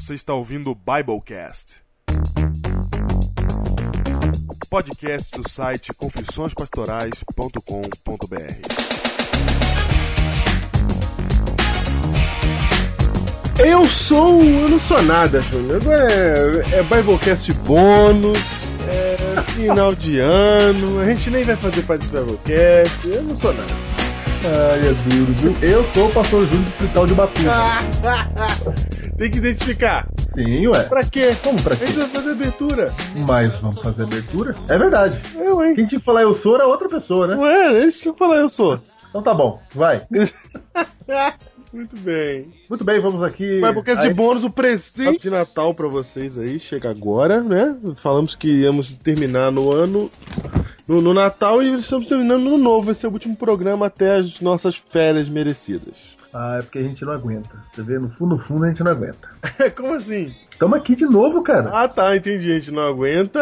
Você está ouvindo o Biblecast. Podcast do site confissõespastorais.com.br. Eu sou. Eu não sou nada, Júnior. É, é Biblecast bônus, é final de ano, a gente nem vai fazer parte desse Biblecast, eu não sou nada. Ai, é duro, viu? Eu sou o pastor Júlio do Hospital de Batuta. Tem que identificar. Sim, ué. Pra quê? Como pra A gente quê? vai fazer abertura. Mas vamos fazer abertura? É verdade. Eu, hein? Quem tinha que falar eu sou era outra pessoa, né? Ué, é isso que falar, eu sou. Então tá bom, vai. Muito bem. Muito bem, vamos aqui. Biblecast Aí- de bônus, o presente de Natal pra vocês aí. Chega agora, né? Falamos que íamos terminar no ano. No, no Natal e estamos terminando no novo. Esse é o último programa até as nossas férias merecidas. Ah, é porque a gente não aguenta. Você vê, no fundo, no fundo a gente não aguenta. Como assim? Tamo aqui de novo, cara. Ah, tá, entendi. A gente não aguenta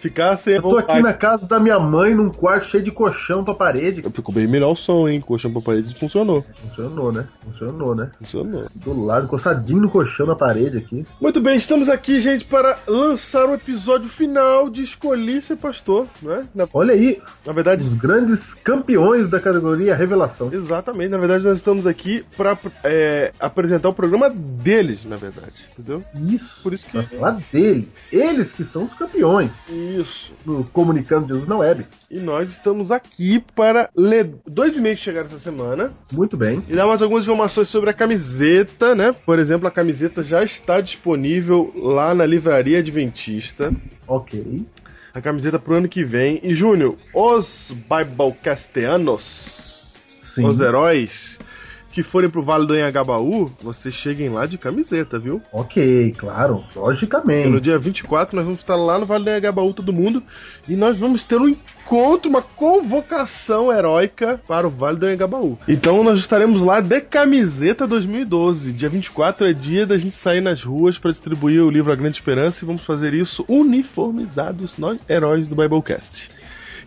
ficar sem Eu tô aqui na casa da minha mãe, num quarto cheio de colchão pra parede. Ficou bem melhor o som, hein? Colchão pra parede funcionou. Funcionou, né? Funcionou, né? Funcionou. Do lado, encostadinho no colchão na parede aqui. Muito bem, estamos aqui, gente, para lançar o episódio final de Escolhi Ser Pastor, né? Na, Olha aí, na verdade, os grandes campeões da categoria Revelação. exatamente. Na verdade, nós estamos aqui para apresentar o programa deles, na verdade. Entendeu? Isso. Por isso que. Falar deles. Eles que são os campeões Isso. no Comunicando Jesus na Web. E nós estamos aqui para ler dois e-mails que chegaram essa semana Muito bem. e dar mais algumas informações sobre a camiseta, né? Por exemplo, a camiseta já está disponível lá na Livraria Adventista. Ok. A camiseta pro ano que vem. E, Júnior, os Biblecastianos, Sim. os heróis que forem pro Vale do Anhangabaú, vocês cheguem lá de camiseta, viu? Ok, claro. E no Logicamente. dia 24 nós vamos estar lá no Vale do Anhangabaú, todo mundo, e nós vamos ter um encontro, uma convocação heróica para o Vale do Anhangabaú. Então nós estaremos lá de camiseta 2012. Dia 24 é dia da gente sair nas ruas para distribuir o livro A Grande Esperança e vamos fazer isso uniformizados, nós heróis do Biblecast.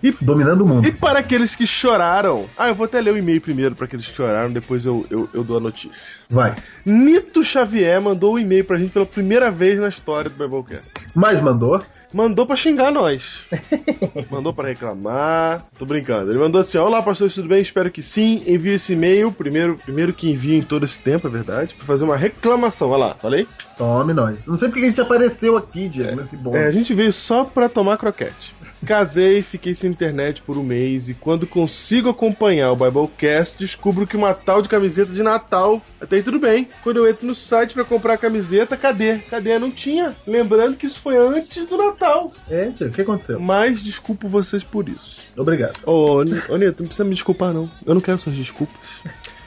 E Dominando o e mundo. para aqueles que choraram. Ah, eu vou até ler o e-mail primeiro para aqueles que choraram, depois eu, eu, eu dou a notícia. Vai. Nito Xavier mandou um e-mail pra gente pela primeira vez na história do Biblecast. Mas mandou. Mandou pra xingar nós. mandou pra reclamar. Tô brincando. Ele mandou assim: Olá, pastores, tudo bem? Espero que sim. Envio esse e-mail, primeiro, primeiro que envio em todo esse tempo, é verdade, pra fazer uma reclamação. Olha lá, falei? Tome nós. Não sei porque a gente apareceu aqui, Diego, nesse bom. É, a gente veio só pra tomar croquete. Casei, fiquei sem internet por um mês e quando consigo acompanhar o Biblecast, descubro que uma tal de camiseta de Natal. Até aí tudo bem. Quando eu entro no site pra comprar a camiseta, cadê? Cadê? Não tinha. Lembrando que isso foi antes do Natal. É, o que aconteceu? Mas desculpo vocês por isso. Obrigado. Ô, ô Nito, não precisa me desculpar, não. Eu não quero suas desculpas.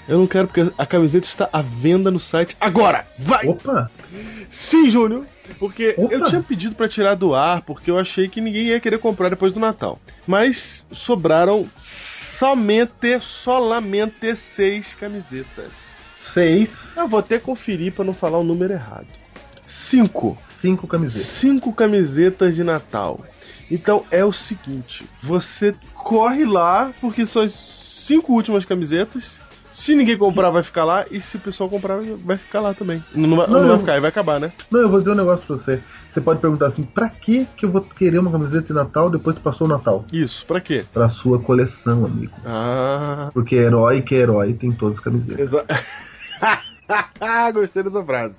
Eu não quero porque a camiseta está à venda no site agora. Vai! Opa! Sim, Júnior. Porque Opa. eu tinha pedido pra tirar do ar porque eu achei que ninguém ia querer comprar depois do Natal. Mas sobraram somente, solamente seis camisetas. Seis, Eu vou até conferir pra não falar o número errado. Cinco. cinco camisetas. cinco camisetas de Natal. Então é o seguinte, você corre lá porque são as cinco últimas camisetas. Se ninguém comprar, vai ficar lá. E se o pessoal comprar, vai ficar lá também. Não, vai- Não, não vai ficar, vai acabar, né? Não, eu vou dizer um negócio pra você. Você pode perguntar assim, pra que que eu vou querer uma camiseta de Natal depois que passou o Natal? Isso, pra quê? Pra sua coleção, amigo. Ah. Porque herói que é herói tem todas as camisetas. Exa... Gostei dessa frase.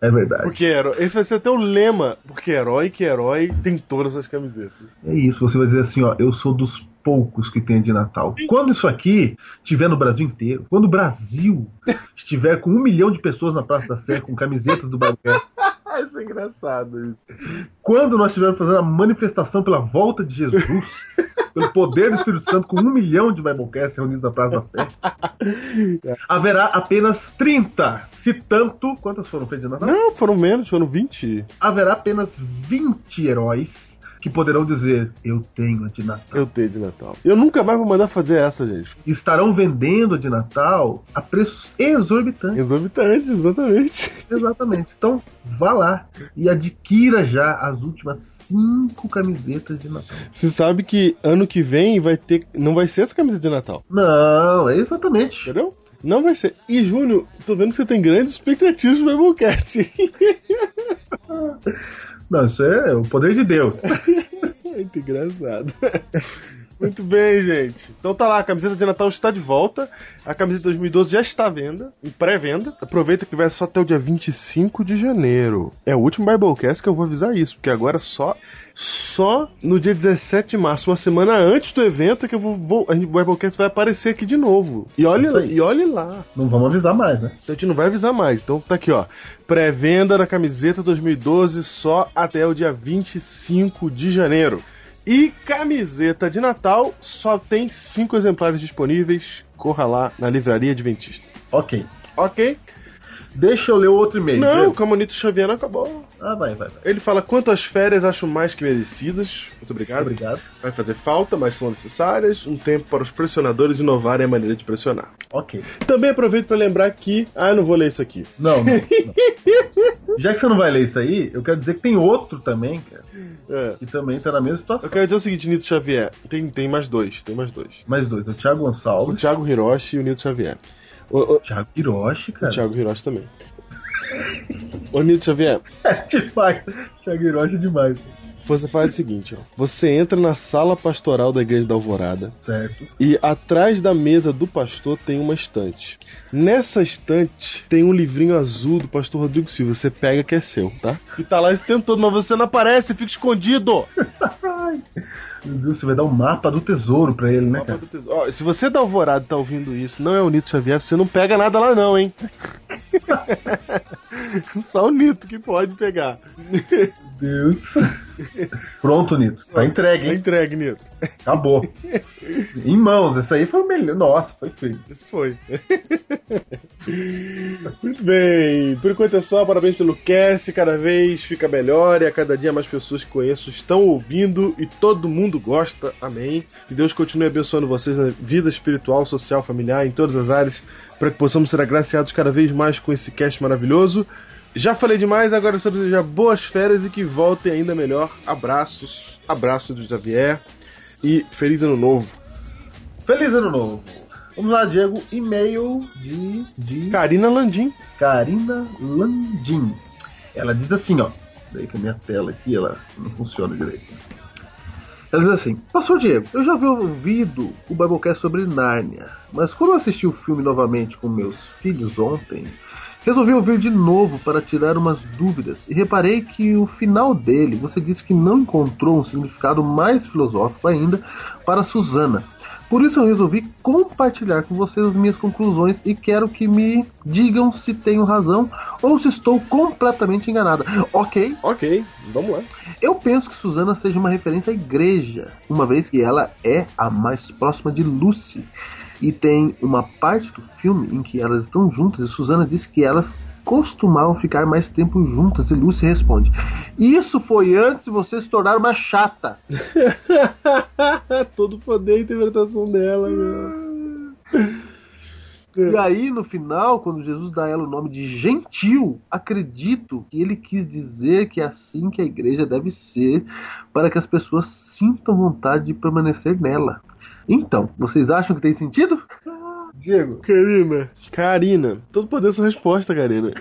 É verdade. Porque herói. Esse vai ser até o lema. Porque herói que é herói tem todas as camisetas. É isso, você vai dizer assim, ó, eu sou dos poucos que tem de Natal. Quando isso aqui estiver no Brasil inteiro, quando o Brasil estiver com um milhão de pessoas na Praça da Sé com camisetas do Ah, isso é engraçado isso. quando nós estivermos fazendo a manifestação pela volta de Jesus, pelo poder do Espírito Santo com um milhão de Biblecasts reunidos na Praça da Sé, haverá apenas 30. Se tanto, quantas foram feitas de Natal? Não, foram menos, foram 20. Haverá apenas 20 heróis que poderão dizer: Eu tenho a de Natal. Eu tenho de Natal. Eu nunca mais vou mandar fazer essa, gente. Estarão vendendo a de Natal a preços exorbitantes. Exorbitante, exatamente. Exatamente. Então, vá lá e adquira já as últimas cinco camisetas de Natal. Você sabe que ano que vem vai ter. Não vai ser essa camiseta de Natal. Não, é exatamente. Entendeu? Não vai ser. E, Júnior, tô vendo que você tem grandes expectativas pro Biblecast. Não, isso é o poder de Deus. Muito engraçado. Muito bem, gente. Então tá lá, a camiseta de Natal está de volta. A camiseta 2012 já está à venda, em pré-venda. Aproveita que vai só até o dia 25 de janeiro. É o último Biblecast que eu vou avisar isso, porque agora só só no dia 17 de março, uma semana antes do evento, é que eu vou, vou a gente, o Biblecast vai aparecer aqui de novo. E olhe, aí. e olhe lá. Não vamos avisar mais, né? Então a gente não vai avisar mais. Então tá aqui, ó. Pré-venda da camiseta 2012 só até o dia 25 de janeiro. E camiseta de Natal só tem cinco exemplares disponíveis. Corra lá na livraria Adventista. Ok. Ok? Deixa eu ler o outro e-mail. Não, o. Camonito Xavier não acabou. Ah, vai, vai, vai. Ele fala quanto às férias acho mais que merecidas. Muito obrigado. Obrigado. Vai fazer falta, mas são necessárias. Um tempo para os pressionadores inovarem a maneira de pressionar. Ok. Também aproveito para lembrar que. Ah, eu não vou ler isso aqui. Não, não, não. Já que você não vai ler isso aí, eu quero dizer que tem outro também, cara, É. que também tá na mesma situação. Eu quero dizer o seguinte, Nito Xavier. Tem, tem mais dois, tem mais dois. Mais dois, o Thiago O Gonçalves. Thiago Hiroshi e o Nito Xavier. O, o, Thiago Hiroshi, o cara. Thiago Hiroshi também. Ô Nito Xavier, É demais. Thiago Hiroshi é demais. você faz o seguinte, ó. Você entra na sala pastoral da igreja da Alvorada Certo. e atrás da mesa do pastor tem uma estante. Nessa estante tem um livrinho azul do pastor Rodrigo Silva. Você pega que é seu, tá? E tá lá esse tempo todo, mas você não aparece, fica escondido. Meu Deus, você vai dar um mapa do tesouro pra ele, né, cara? Ó, se você da Alvorada tá ouvindo isso, não é o Nito Xavier, você não pega nada lá não, hein? Só o Nito que pode pegar. Deus. Pronto, Nito. Tá entregue, Tá hein? entregue, Nito. Acabou. em mãos. Essa aí foi o melhor. Nossa, foi feio. Esse foi. Muito bem. Por enquanto é só. Parabéns pelo cast. Cada vez fica melhor e a cada dia mais pessoas que conheço estão ouvindo e todo mundo gosta. Amém. Que Deus continue abençoando vocês na vida espiritual, social, familiar, em todas as áreas, para que possamos ser agraciados cada vez mais com esse cast maravilhoso. Já falei demais, agora só desejar boas férias e que voltem ainda melhor. Abraços, abraço do Xavier e feliz ano novo. Feliz ano novo. Vamos lá, Diego. E-mail de, de Karina Landim. Karina Landim. Ela diz assim, ó. Daí que a minha tela aqui, ela não funciona direito. Ela diz assim: Pastor Diego, eu já havia ouvido o Biblecast sobre Nárnia, mas quando eu assisti o filme novamente com meus filhos ontem, resolvi ouvir de novo para tirar umas dúvidas e reparei que o final dele você disse que não encontrou um significado mais filosófico ainda para Susana. Por isso eu resolvi compartilhar com vocês as minhas conclusões e quero que me digam se tenho razão ou se estou completamente enganada. Ok, Ok, vamos lá. eu penso que Susana seja uma referência à igreja, uma vez que ela é a mais próxima de Lucy. E tem uma parte do filme em que elas estão juntas e Susana diz que elas costumavam ficar mais tempo juntas e Lucy responde: Isso foi antes de você se tornar uma chata. Todo poder e interpretação dela, meu. E aí, no final, quando Jesus dá a ela o nome de gentil, acredito que ele quis dizer que é assim que a igreja deve ser para que as pessoas sintam vontade de permanecer nela. Então, vocês acham que tem sentido? Diego. Karina. Karina. Todo poder sua resposta, Karina.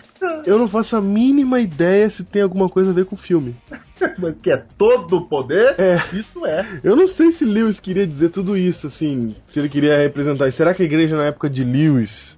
Eu não faço a mínima ideia se tem alguma coisa a ver com o filme. Mas que é todo o poder? É. Isso é. Eu não sei se Lewis queria dizer tudo isso, assim. Se ele queria representar. Será que a igreja na época de Lewis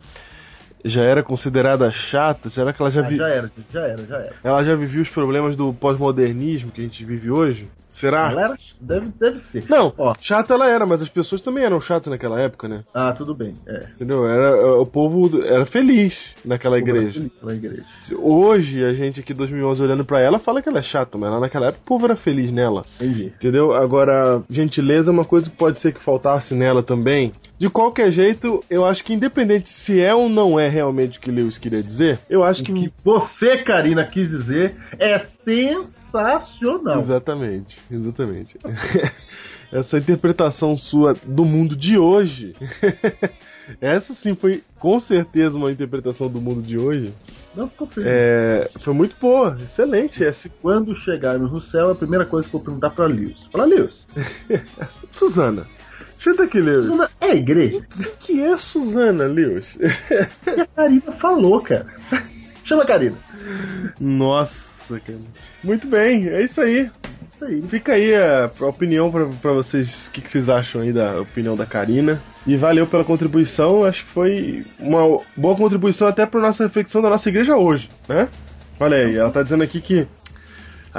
já era considerada chata? Será que ela já, Ah, vi... já era, já era, já era. ela já vivia os problemas do pós-modernismo que a gente vive hoje? Será? Ela era, deve, deve ser. Não, Ó. chata ela era, mas as pessoas também eram chatas naquela época, né? Ah, tudo bem. É. Entendeu? Era, o povo era feliz naquela igreja. Na igreja. Se- Hoje, a gente aqui 2011 olhando pra ela, fala que ela é chata, mas lá naquela época o povo era feliz nela. Entendi. Entendeu? Agora, gentileza é uma coisa que pode ser que faltasse nela também. De qualquer jeito, eu acho que independente se é ou não é realmente o que Lewis queria dizer, eu acho O que. que você, Karina, quis dizer é sensacional. Exatamente, exatamente. Essa interpretação sua do mundo de hoje. Essa sim foi com certeza uma interpretação do mundo de hoje. Não ficou feliz. É, foi muito boa, excelente. Esse... Quando chegarmos no céu, a primeira coisa que eu vou perguntar pra Lewis. Fala, Lewis. Suzana. Senta aqui, Lewis. Suzana é igreja? O que é Suzana, Lewis? a Karina falou, cara. Chama a Karina. Nossa, cara. Muito bem, é isso aí. Isso aí. Fica aí a, a opinião pra, pra vocês, o que, que vocês acham aí da opinião da Karina. E valeu pela contribuição, acho que foi uma boa contribuição até pra nossa reflexão da nossa igreja hoje, né? Olha aí, ela tá dizendo aqui que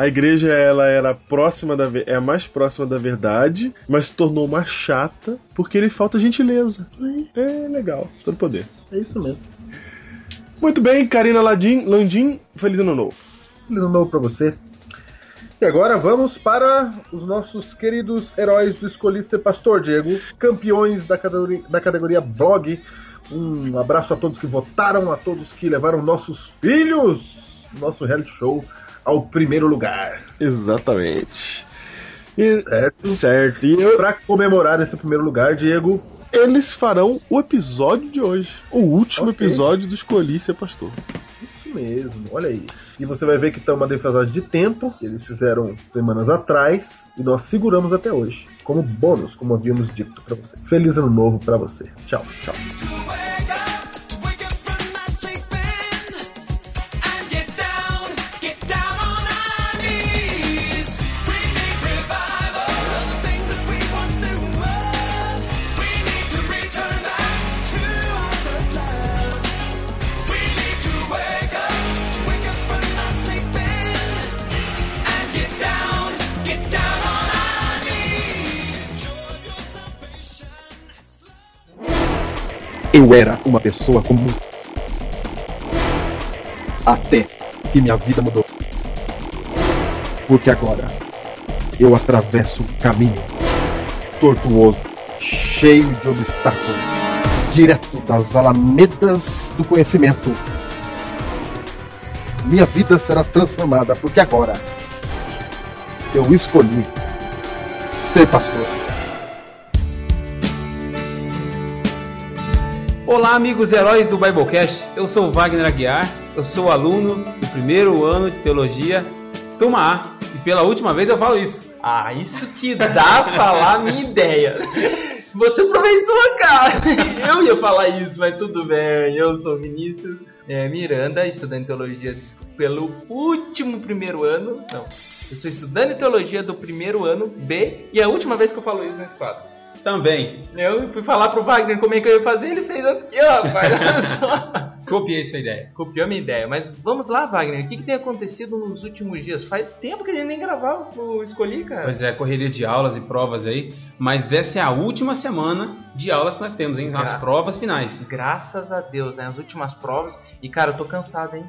a igreja ela era próxima da é a mais próxima da verdade, mas se tornou mais chata porque lhe falta gentileza. É legal, todo poder. É isso mesmo. Muito bem, Karina Landim, Landim feliz ano novo. Feliz ano novo pra você. E agora vamos para os nossos queridos heróis do Escolhi Ser Pastor, Diego. Campeões da categoria, da categoria blog. Um abraço a todos que votaram, a todos que levaram nossos filhos, nosso reality show, ao primeiro lugar. Exatamente. E, Certo? certo. E eu, Pra comemorar esse primeiro lugar, Diego, eles farão o episódio de hoje. O último Ok. episódio do Escolhi Ser Pastor. Isso mesmo, olha aí. E você vai ver que está uma defasagem de tempo, que eles fizeram semanas atrás, e nós seguramos até hoje. Como bônus, como havíamos dito pra você. Feliz ano novo pra você. Tchau, tchau. Eu era uma pessoa comum. Até que minha vida mudou. Porque agora eu atravesso um caminho tortuoso, cheio de obstáculos, direto das alamedas do conhecimento. Minha vida será transformada porque agora eu escolhi ser pastor. Olá, amigos heróis do Biblecast. Eu sou o Wagner Aguiar, eu sou aluno do primeiro ano de teologia, turma A. E pela última vez eu falo isso. Ah, isso que dá pra falar minha ideia. Você professor, cara. Eu ia falar isso, mas tudo bem. Eu sou Vinícius é, Miranda, estudante de teologia pelo último primeiro ano. Não, eu sou estudante de teologia do primeiro ano B e é a última vez que eu falo isso nesse quadro. Também, Eu fui falar pro Wagner como é que eu ia fazer, ele fez assim, ó, rapaz. copiei sua ideia. Copiou minha ideia, mas vamos lá, Wagner. O que, que tem acontecido nos últimos dias? Faz tempo que a gente nem gravava o Escolhi, cara. Pois é, correria de aulas e provas aí. Mas essa é a última semana de aulas que nós temos, hein? As provas finais. Graças a Deus, né? As últimas provas. E, cara, eu tô cansado, hein?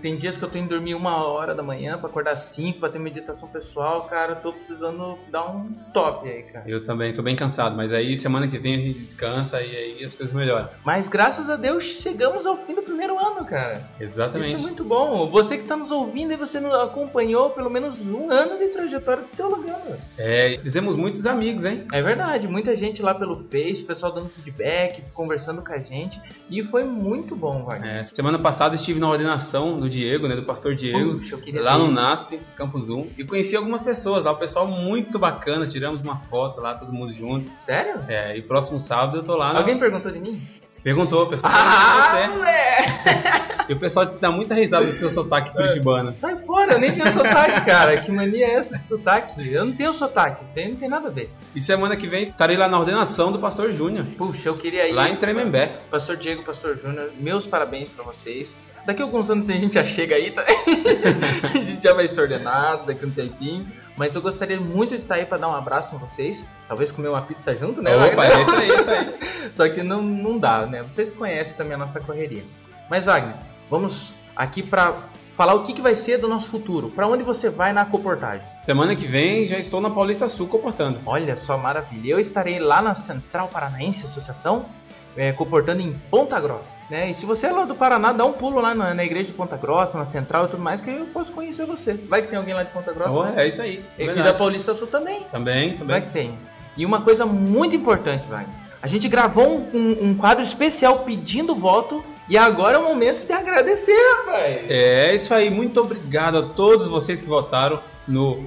Tem dias que eu tô indo dormir uma hora da manhã pra acordar cinco, pra ter meditação pessoal, cara. Eu tô precisando dar um stop aí, cara. Eu também tô bem cansado, mas aí semana que vem a gente descansa e aí as coisas melhoram. Mas graças a Deus chegamos ao fim do primeiro ano, cara. Isso é Exatamente. muito bom. Você que está nos ouvindo e você nos acompanhou pelo menos um ano de trajetória de teologando. É, fizemos muitos amigos, hein? É verdade, muita gente lá pelo Face, pessoal dando feedback, conversando com a gente. E foi muito bom, Wagner. É, semana passada estive na ordenação do Diego, né? Do pastor Diego, Puxa, lá no. NASP, Campus 1. E conheci algumas pessoas lá, o pessoal muito bacana, tiramos uma foto lá, todo mundo junto. Sério? É, e próximo sábado eu tô lá. no- Alguém perguntou de mim? Perguntou, o pessoal. Ah, moleque! E o pessoal disse que dá muita risada do seu sotaque curitibano. Sai fora, eu nem tenho sotaque, cara. Que mania é essa de sotaque? Eu não tenho sotaque, tem, não tem nada a ver. E semana que vem estarei lá na ordenação do pastor Júnior, Puxa, eu queria ir. lá em Tremembé. Pastor Diego, Pastor Júnior, meus parabéns pra vocês. Daqui a alguns anos a gente já chega aí, tá? a gente já vai ser ordenado daqui a um tempinho. Mas eu gostaria muito de estar aí pra dar um abraço em vocês. Talvez comer uma pizza junto, né? Opa, é isso aí, é isso aí. Só que não, não dá, né? Vocês conhecem também a nossa correria. Mas, Wagner, vamos aqui pra falar o que, que vai ser do nosso futuro. Pra onde você vai na coportagem? Semana que vem já estou na Paulista Sul comportando. Olha só, maravilha. Eu estarei lá na Central Paranaense Associação é, comportando em Ponta Grossa, né? E se você é lá do Paraná, dá um pulo lá na, na igreja de Ponta Grossa, na Central e tudo mais, que eu posso conhecer você. Vai que tem alguém lá de Ponta Grossa, Oh, né? é isso aí. E verdade. da Paulista Sul também. Também, Vai também. que tem. E uma coisa muito importante, Wagner. A gente gravou um, um- um quadro especial pedindo voto e agora é o momento de agradecer, rapaz. É isso aí. Muito obrigado a todos vocês que votaram no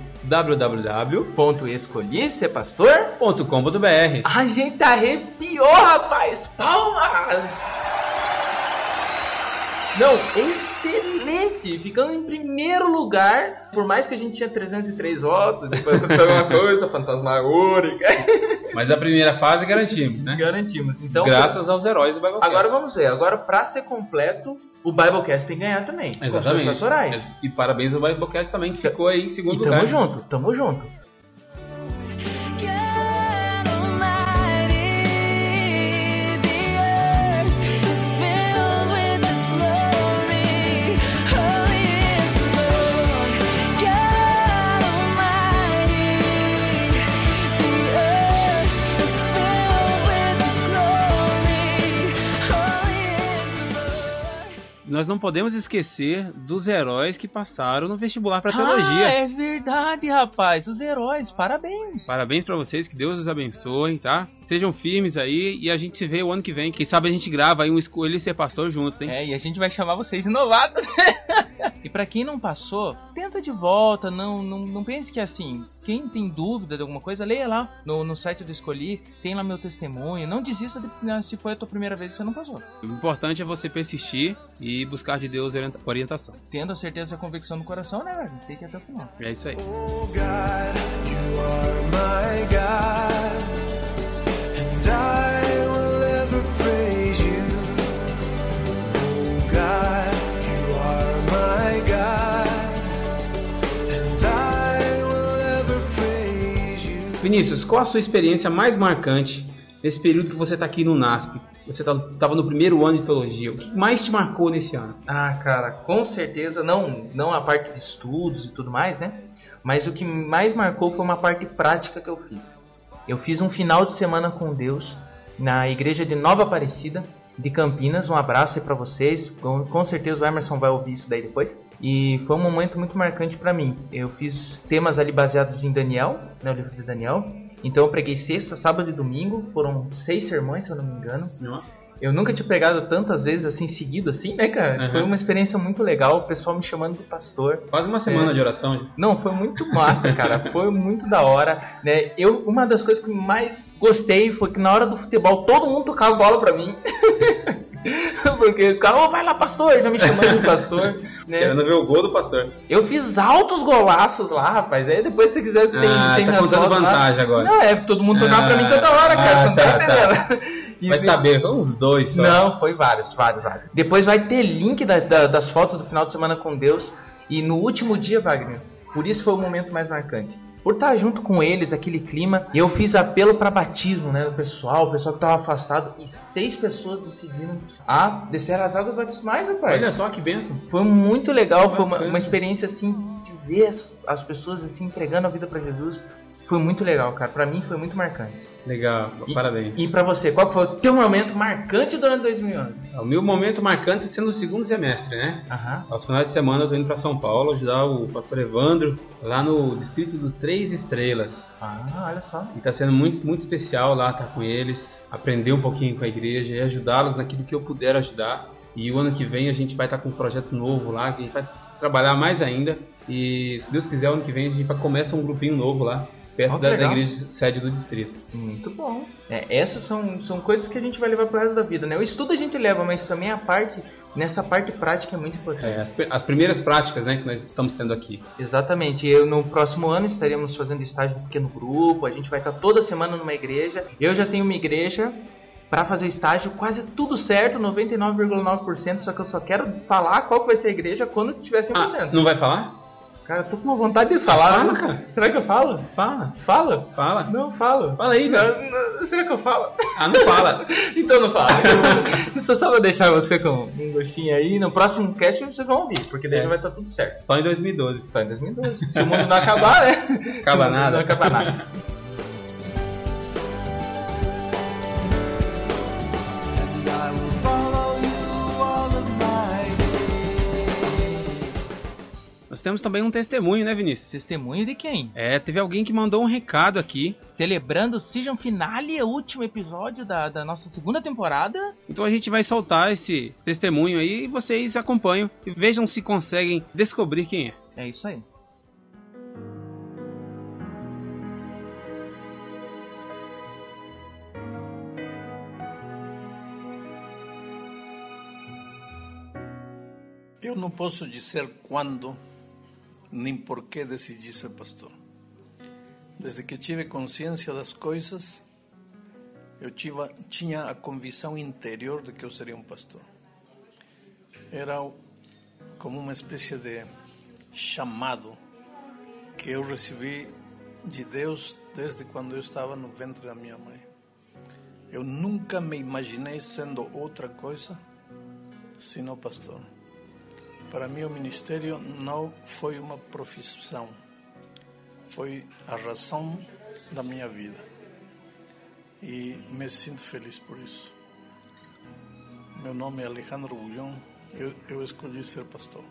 pastor. A gente arrepiou, rapaz! Palmas! Não, excelente! Ficando em primeiro lugar, por mais que a gente tinha 303 votos, depois aconteceu uma coisa fantasmagórica. Mas a primeira fase garantimos, né? Garantimos. Então, Graças aos heróis do Biblecast. agora vamos ver. Agora, pra ser completo, o Biblecast tem que ganhar também. Exatamente. E parabéns ao Biblecast também, que ficou aí em segundo E tamo lugar. junto, tamo junto. Nós não podemos esquecer dos heróis que passaram no vestibular para Ah, teologia. é verdade, rapaz. Os heróis, parabéns. Parabéns pra vocês, que Deus os abençoe, tá? Sejam firmes aí e a gente se vê o ano que vem. Quem sabe a gente grava aí um Escolha Ser Pastor juntos, hein? É, e a gente vai chamar vocês de novatos. e pra quem não passou, tenta de volta, não, não, não pense que é assim. Quem tem dúvida de alguma coisa, leia lá no, no site do Escolhi, tem lá meu testemunho. Não desista de, né, se foi a tua primeira vez e você não passou. O importante é você persistir e buscar de Deus orienta- orientação. Tendo a certeza e a convicção no coração, né, velho? Tem que ir até o final. É isso aí. Oh God, you are my God, and I will ever praise you. Oh God, you are my God, and I will ever praise you. Vinícius, qual a sua experiência mais marcante nesse período que você tá aqui no NASP? Você estava no primeiro ano de teologia. O que mais te marcou nesse ano? Ah, cara, com certeza, não, não a parte de estudos e tudo mais, né? Mas o que mais marcou foi uma parte prática que eu fiz. Eu fiz um final de semana com Deus na igreja de Nova Aparecida, de Campinas. Um abraço aí pra vocês. Com, com certeza o Emerson vai ouvir isso daí depois. E foi um momento muito marcante pra mim. Eu fiz temas ali baseados em Daniel, né, o livro de Daniel. Então eu preguei sexta, sábado e domingo. Foram seis sermões, se eu não me engano. Nossa. Eu nunca tinha pregado tantas vezes assim seguido assim, né, cara? Uhum. Foi uma experiência muito legal, o pessoal me chamando de pastor. Quase uma semana É. de oração. Não, foi muito massa, cara. Foi muito da hora, né? Eu, uma das coisas que mais gostei foi que na hora do futebol todo mundo tocava bola pra mim. Porque eles ficavam, "Ô, vai lá, pastor, já me chamando de pastor. né? Querendo ver o gol do pastor. Eu fiz altos golaços lá, rapaz. Aí depois, se quiser, tem, Ah, tem tá contando fotos lá. vantagem agora. Não, é, todo mundo tocava pra mim toda hora, cara. Ah, não tá, tá, tá. entendendo? E Vai saber, foi uns dois só. não, foi vários, vários, vários. Depois vai ter link da- da- das fotos do final de semana com Deus. E no último dia, Wagner, por isso foi o momento mais marcante. Por estar junto com eles, aquele clima, eu fiz apelo para batismo, né? O pessoal, o pessoal que tava afastado. E seis pessoas decidiram a descer as águas batismais, rapaz. Olha só que bênção. Foi muito legal, foi uma, uma experiência assim de ver as, as pessoas assim entregando a vida para Jesus. Foi muito legal, cara. Pra mim foi muito marcante. Legal, E- parabéns. E pra você, qual foi o teu momento marcante durante 2011? O meu momento marcante sendo o segundo semestre, né? Aham. Aos finais de semana eu tô indo pra São Paulo ajudar o pastor Evandro lá no distrito dos Três Estrelas. Ah, olha só. E tá sendo muito, muito especial lá estar com eles, aprender um pouquinho com a igreja e ajudá-los naquilo que eu puder ajudar. E o ano que vem a gente vai estar com um projeto novo lá, que a gente vai trabalhar mais ainda. E se Deus quiser, ano que vem a gente vai começa um grupinho novo lá, perto da, da igreja sede do distrito. Muito bom. É, essas são, são coisas que a gente vai levar pro resto da vida, né? O estudo a gente leva, mas também a parte, nessa parte prática é muito importante. É, as, as primeiras práticas né, que nós estamos tendo aqui. Exatamente. Eu no próximo ano estaremos fazendo estágio no pequeno grupo, a gente vai estar toda semana numa igreja. Eu já tenho uma igreja para fazer estágio, quase tudo certo, 99,9%, só que eu só quero falar qual que vai ser a igreja quando tiver 100%. Ah, não vai falar? Cara, eu tô com uma vontade de falar. Fala, cara. Será que eu falo? Fala, Fala? fala. Não, falo. Fala aí, cara. será que eu falo? Ah, não fala. então não fala. Eu só só vou deixar você com um gostinho aí. No próximo cast vocês vão ouvir, porque daí É. vai estar tudo certo. Só em 2012. Só em 2012. Se o mundo não acabar, né? Acaba nada. Não acaba nada. Temos também um testemunho, né, Vinícius? Testemunho de quem? É, teve alguém que mandou um recado aqui. Celebrando o Season Finale, o último episódio da, da nossa segunda temporada. Então a gente vai soltar esse testemunho aí e vocês acompanham e vejam se conseguem descobrir quem é. É isso aí. Eu não posso dizer quando nem por que decidi ser pastor. Desde que tive consciência das coisas, eu tive, tinha a convicção interior de que eu seria um pastor. Era como uma espécie de chamado que eu recebi de Deus desde quando eu estava no ventre da minha mãe. Eu nunca me imaginei sendo outra coisa senão pastor. Para mim, o ministério não foi uma profissão, foi a razão da minha vida. E me sinto feliz por isso. Meu nome é Alejandro Bulhão, eu, eu escolhi ser pastor.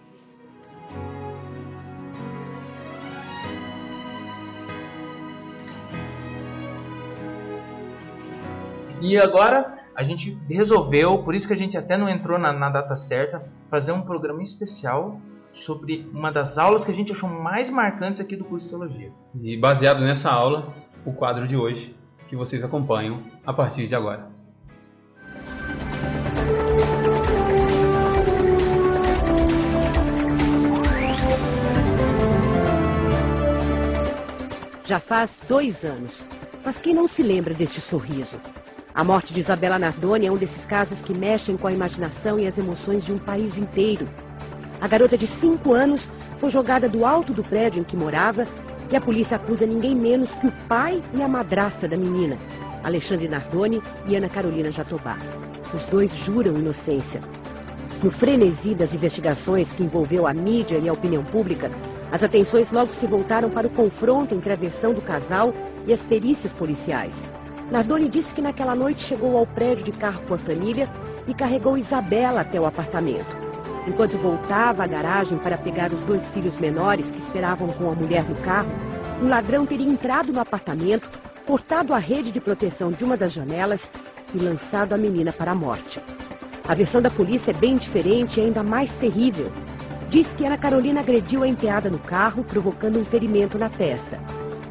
E agora a gente resolveu, por isso que a gente até não entrou na, na data certa, fazer um programa especial sobre uma das aulas que a gente achou mais marcantes aqui do curso de Teologia. E baseado nessa aula, o quadro de hoje, que vocês acompanham a partir de agora. Já faz dois anos. Mas quem não se lembra deste sorriso? A morte de Isabela Nardoni é um desses casos que mexem com a imaginação e as emoções de um país inteiro. A garota de cinco anos foi jogada do alto do prédio em que morava e a polícia acusa ninguém menos que o pai e a madrasta da menina, Alexandre Nardoni e Ana Carolina Jatobá. Os dois juram inocência. No frenesi das investigações que envolveu a mídia e a opinião pública, as atenções logo se voltaram para o confronto entre a versão do casal e as perícias policiais. Nardoni disse que naquela noite chegou ao prédio de carro com a família e carregou Isabela até o apartamento. Enquanto voltava à garagem para pegar os dois filhos menores que esperavam com a mulher no carro, um ladrão teria entrado no apartamento, cortado a rede de proteção de uma das janelas e lançado a menina para a morte. A versão da polícia é bem diferente e ainda mais terrível. Diz que Ana Carolina agrediu a enteada no carro, provocando um ferimento na testa.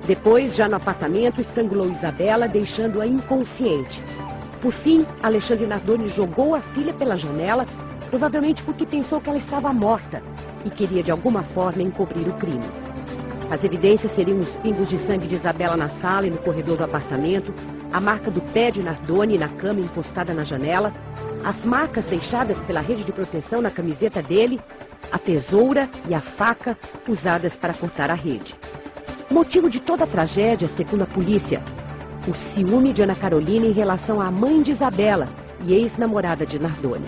Depois, já no apartamento, estrangulou Isabela, deixando-a inconsciente. Por fim, Alexandre Nardoni jogou a filha pela janela, provavelmente porque pensou que ela estava morta e queria de alguma forma encobrir o crime. As evidências seriam os pingos de sangue de Isabela na sala e no corredor do apartamento, a marca do pé de Nardoni na cama encostada na janela, as marcas deixadas pela rede de proteção na camiseta dele, a tesoura e a faca usadas para cortar a rede. Motivo de toda a tragédia, segundo a polícia, o ciúme de Ana Carolina em relação à mãe de Isabela e ex-namorada de Nardoni.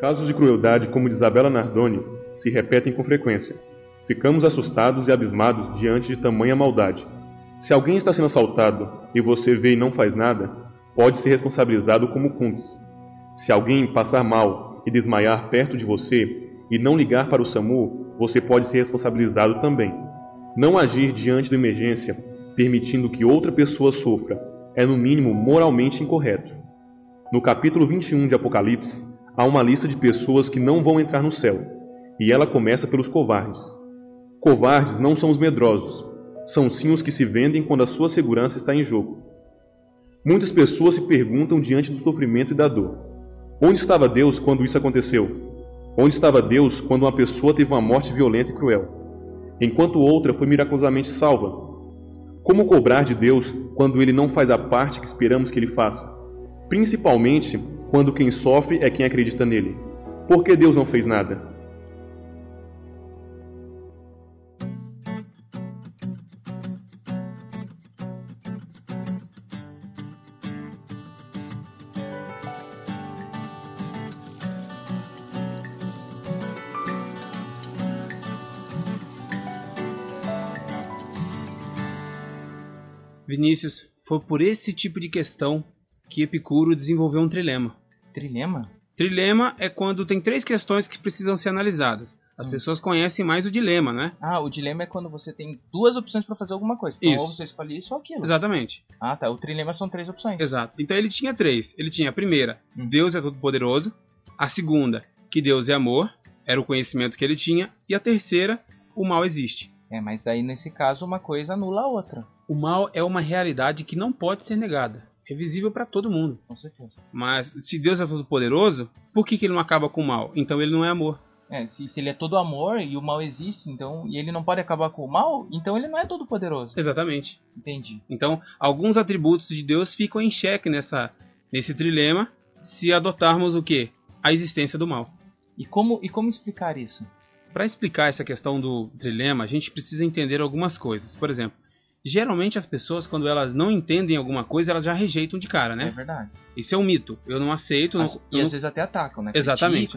Casos de crueldade como o de Isabela Nardoni se repetem com frequência. Ficamos assustados e abismados diante de tamanha maldade. Se alguém está sendo assaltado e você vê e não faz nada, pode ser responsabilizado como cúmplice. Se alguém passar mal e desmaiar perto de você e não ligar para o SAMU, você pode ser responsabilizado também. Não agir diante da emergência, permitindo que outra pessoa sofra, é no mínimo moralmente incorreto. No capítulo 21 de Apocalipse, há uma lista de pessoas que não vão entrar no céu, e ela começa pelos covardes. Covardes não são os medrosos, são sim os que se vendem quando a sua segurança está em jogo. Muitas pessoas se perguntam diante do sofrimento e da dor: onde estava Deus quando isso aconteceu? Onde estava Deus quando uma pessoa teve uma morte violenta e cruel, enquanto outra foi miraculosamente salva? Como cobrar de Deus quando ele não faz a parte que esperamos que ele faça? Principalmente quando quem sofre é quem acredita nele. Por que Deus não fez nada? Vinícius, foi por esse tipo de questão que Epicuro desenvolveu um trilema. Trilema? Trilema é quando tem três questões que precisam ser analisadas. As Hum. pessoas conhecem mais o dilema, né? Ah, o dilema é quando você tem duas opções pra fazer alguma coisa. Então, Isso. ou você escolhe isso ou aquilo. Exatamente. Ah, tá. O trilema são três opções. Exato. Então ele tinha três. Ele tinha a primeira, Hum. Deus é todo-poderoso. A segunda, que Deus é amor. Era o conhecimento que ele tinha. E a terceira, o mal existe. É, mas daí nesse caso uma coisa anula a outra. O mal é uma realidade que não pode ser negada. É visível para todo mundo. Com certeza. Mas se Deus é todo-poderoso, por que, que ele não acaba com o mal? Então ele não é amor. É, se, se ele é todo amor e o mal existe, então, e ele não pode acabar com o mal, então ele não é todo poderoso. Exatamente. Entendi. Então, alguns atributos de Deus ficam em xeque nessa, nesse trilema se adotarmos o que? A existência do mal. E como, e como explicar isso? Para explicar essa questão do trilema, a gente precisa entender algumas coisas. Por exemplo, geralmente as pessoas, quando elas não entendem alguma coisa, elas já rejeitam de cara, É né? verdade. Isso é um mito. Eu não aceito, não- As- eu e não às vezes até atacam, né? Exatamente.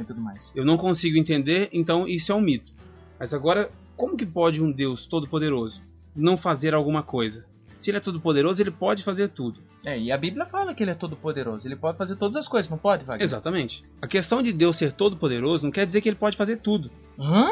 Eu não consigo entender, então isso é um mito. Mas agora, como que pode um Deus todo-poderoso não fazer alguma coisa? Se ele é todo-poderoso, ele pode fazer tudo. É, e a Bíblia fala que ele é todo poderoso. Ele pode fazer todas as coisas, não pode, Wagner? Exatamente. A questão de Deus ser todo-poderoso não quer dizer que ele pode fazer tudo. Hã?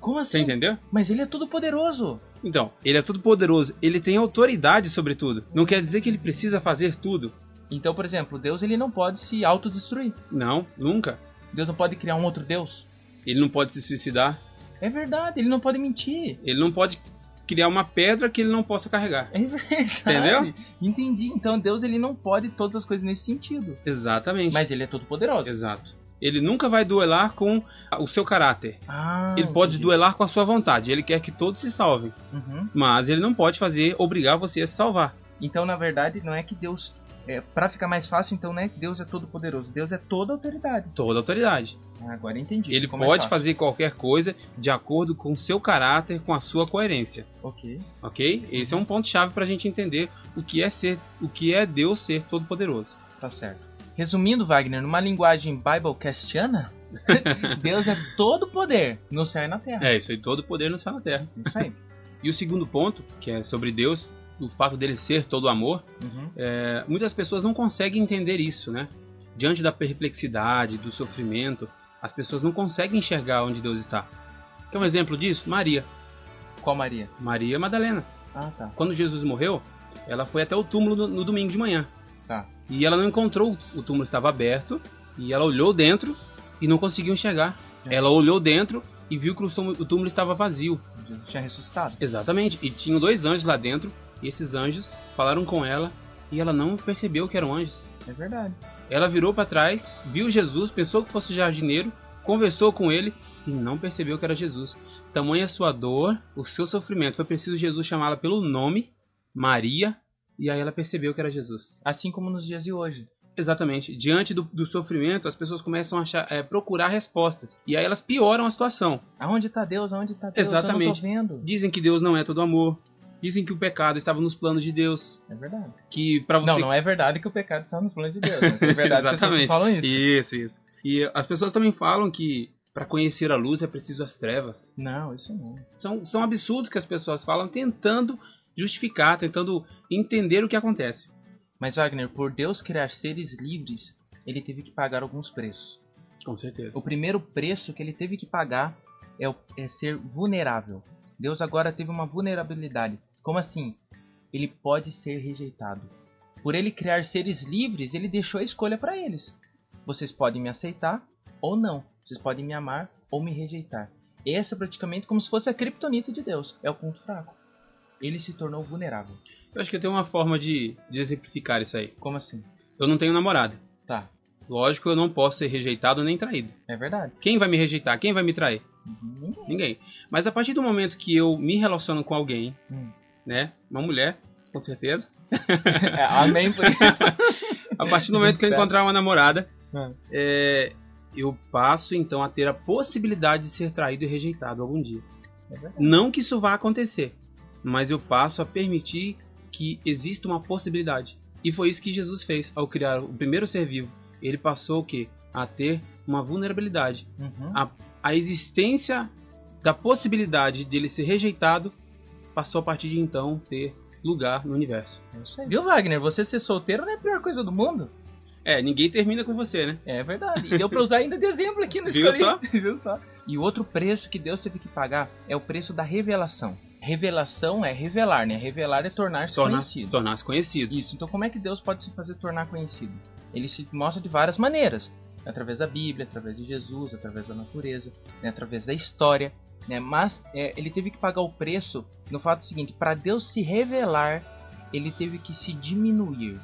Como assim? Você entendeu? Mas ele é todo poderoso. Então, ele é todo-poderoso, ele tem autoridade sobre tudo. Não quer dizer que ele precisa fazer tudo. Então, por exemplo, Deus ele não pode se autodestruir. Não, nunca. Deus não pode criar um outro Deus. Ele não pode se suicidar. É verdade, ele não pode mentir. Ele não pode criar uma pedra que ele não possa carregar. É verdade. Entendeu? Entendi. Então Deus ele não pode todas as coisas nesse sentido. Exatamente. Mas ele é todo poderoso. Exato. Ele nunca vai duelar com o seu caráter. Ah, ele pode entendi. duelar com a sua vontade. Ele quer que todos se salvem. Uhum. Mas ele não pode fazer obrigar você a se salvar. Então, na verdade, não é que Deus. É, para ficar mais fácil, então não é que Deus é todo poderoso. Deus é toda autoridade. Toda autoridade. Ah, agora entendi. Ele Ficou mais pode fácil. fazer qualquer coisa de acordo com o seu caráter, com a sua coerência. Ok. Ok? Esse é um ponto chave para a gente entender o que é ser, o que é Deus ser todo poderoso. Tá certo. Resumindo, Wagner, numa linguagem biblecastiana, Deus é todo poder no céu e na terra. É isso aí, todo poder no céu e na terra. Isso aí. E o segundo ponto, que é sobre Deus, o fato dele ser todo amor, Uhum. é, muitas pessoas não conseguem entender isso, né? Diante da perplexidade, do sofrimento, as pessoas não conseguem enxergar onde Deus está. Quer um exemplo disso? Maria. Qual Maria? Maria Madalena. Ah, tá. Quando Jesus morreu, ela foi até o túmulo no, no domingo de manhã. Tá. E ela não encontrou, o túmulo estava aberto, e ela olhou dentro e não conseguiu enxergar. É. Ela olhou dentro e viu que o túmulo, o túmulo estava vazio. Jesus tinha ressuscitado. Exatamente. E tinham dois anjos lá dentro, e esses anjos falaram com ela, e ela não percebeu que eram anjos. É verdade. Ela virou para trás, viu Jesus, pensou que fosse jardineiro, conversou com ele e não percebeu que era Jesus. Tamanha a sua dor, o seu sofrimento. Foi preciso Jesus chamá-la pelo nome, Maria, e aí ela percebeu que era Jesus. Assim como nos dias de hoje. Exatamente. Diante do, do sofrimento, as pessoas começam a achar, é, procurar respostas. E aí elas pioram a situação. Aonde tá Deus? Aonde tá Deus? Exatamente. Dizem que Deus não é todo amor. Dizem que o pecado estava nos planos de Deus. É verdade. Que para você Não, não é verdade que o pecado está nos planos de Deus. Mas é verdade que as pessoas Exatamente. falam isso. Isso, isso. E as pessoas também falam que para conhecer a luz é preciso as trevas. Não, isso não. São, são absurdos que as pessoas falam tentando justificar, tentando entender o que acontece. Mas, Wagner, por Deus criar seres livres, ele teve que pagar alguns preços. Com certeza. O primeiro preço que ele teve que pagar é, o- é ser vulnerável. Deus agora teve uma vulnerabilidade. Como assim? Ele pode ser rejeitado. Por ele criar seres livres, ele deixou a escolha para eles. Vocês podem me aceitar ou não. Vocês podem me amar ou me rejeitar. Essa é praticamente como se fosse a criptonita de Deus. É o ponto fraco. Ele se tornou vulnerável. Eu acho que tem uma forma de, de exemplificar isso aí. Como assim? Eu não tenho namorada. Tá. Lógico, eu não posso ser rejeitado nem traído. É verdade. Quem vai me rejeitar? Quem vai me trair? Ninguém. Ninguém. Mas a partir do momento que eu me relaciono com alguém, Hum. né? Uma mulher, com certeza. É, amém por isso. A partir do momento que eu encontrar uma namorada, Ah. é, eu passo então a ter a possibilidade de ser traído e rejeitado algum dia. É. Não que isso vá acontecer, mas eu passo a permitir que exista uma possibilidade. E foi isso que Jesus fez ao criar o primeiro ser vivo. Ele passou o quê? A ter uma vulnerabilidade. Uhum. A, a existência da possibilidade dele ser rejeitado passou a partir de então ter lugar no universo. É. Viu, Wagner? Você ser solteiro não é a pior coisa do mundo. É, ninguém termina com você, né? É verdade. E deu pra usar ainda de exemplo aqui no Viu só? Viu só? E o outro preço que Deus teve que pagar é o preço da revelação. Revelação é revelar, né? Revelar é tornar-se Tornar- conhecido. Tornar-se conhecido. Isso. Então como é que Deus pode se fazer tornar conhecido? Ele se mostra de várias maneiras. Através da Bíblia, através de Jesus, através da natureza, né? através da história. Né? Mas é, ele teve que pagar o preço no fato seguinte, para Deus se revelar, ele teve que se diminuir.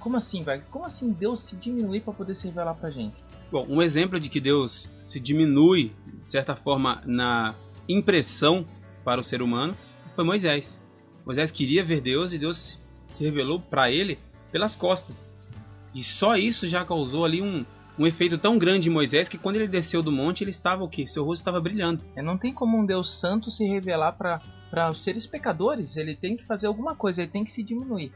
Como assim, vai? Como assim Deus se diminuir para poder se revelar pra gente? Bom, um exemplo de que Deus se diminui, de certa forma, na impressão para o ser humano foi Moisés. Moisés queria ver Deus e Deus se revelou para ele pelas costas. E só isso já causou ali um, um efeito tão grande em Moisés que quando ele desceu do monte, ele estava o quê? Seu rosto estava brilhando. É, não tem como um Deus santo se revelar para os seres pecadores. Ele tem que fazer alguma coisa, ele tem que se diminuir.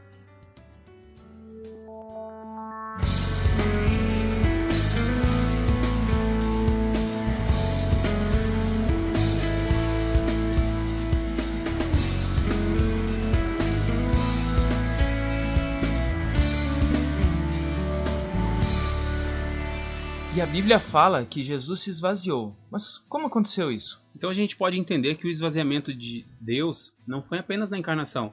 E a Bíblia fala que Jesus se esvaziou. Mas como aconteceu isso? Então a gente pode entender que o esvaziamento de Deus não foi apenas na encarnação.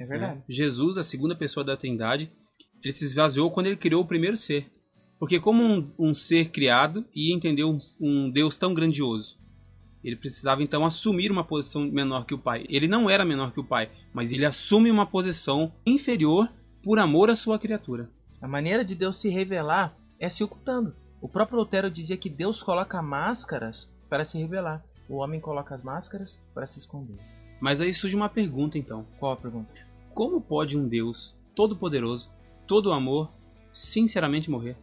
É verdade. né? Jesus, a segunda pessoa da Trindade, ele se esvaziou quando ele criou o primeiro ser. Porque como um, um ser criado ia entender um, um Deus tão grandioso, ele precisava então assumir uma posição menor que o Pai. Ele não era menor que o Pai, mas ele assume uma posição inferior por amor à sua criatura. A maneira de Deus se revelar é se ocultando. O próprio Lutero dizia que Deus coloca máscaras para se revelar. O homem coloca as máscaras para se esconder. Mas aí surge uma pergunta então. Qual a pergunta? Como pode um Deus todo-poderoso, todo amor, sinceramente morrer?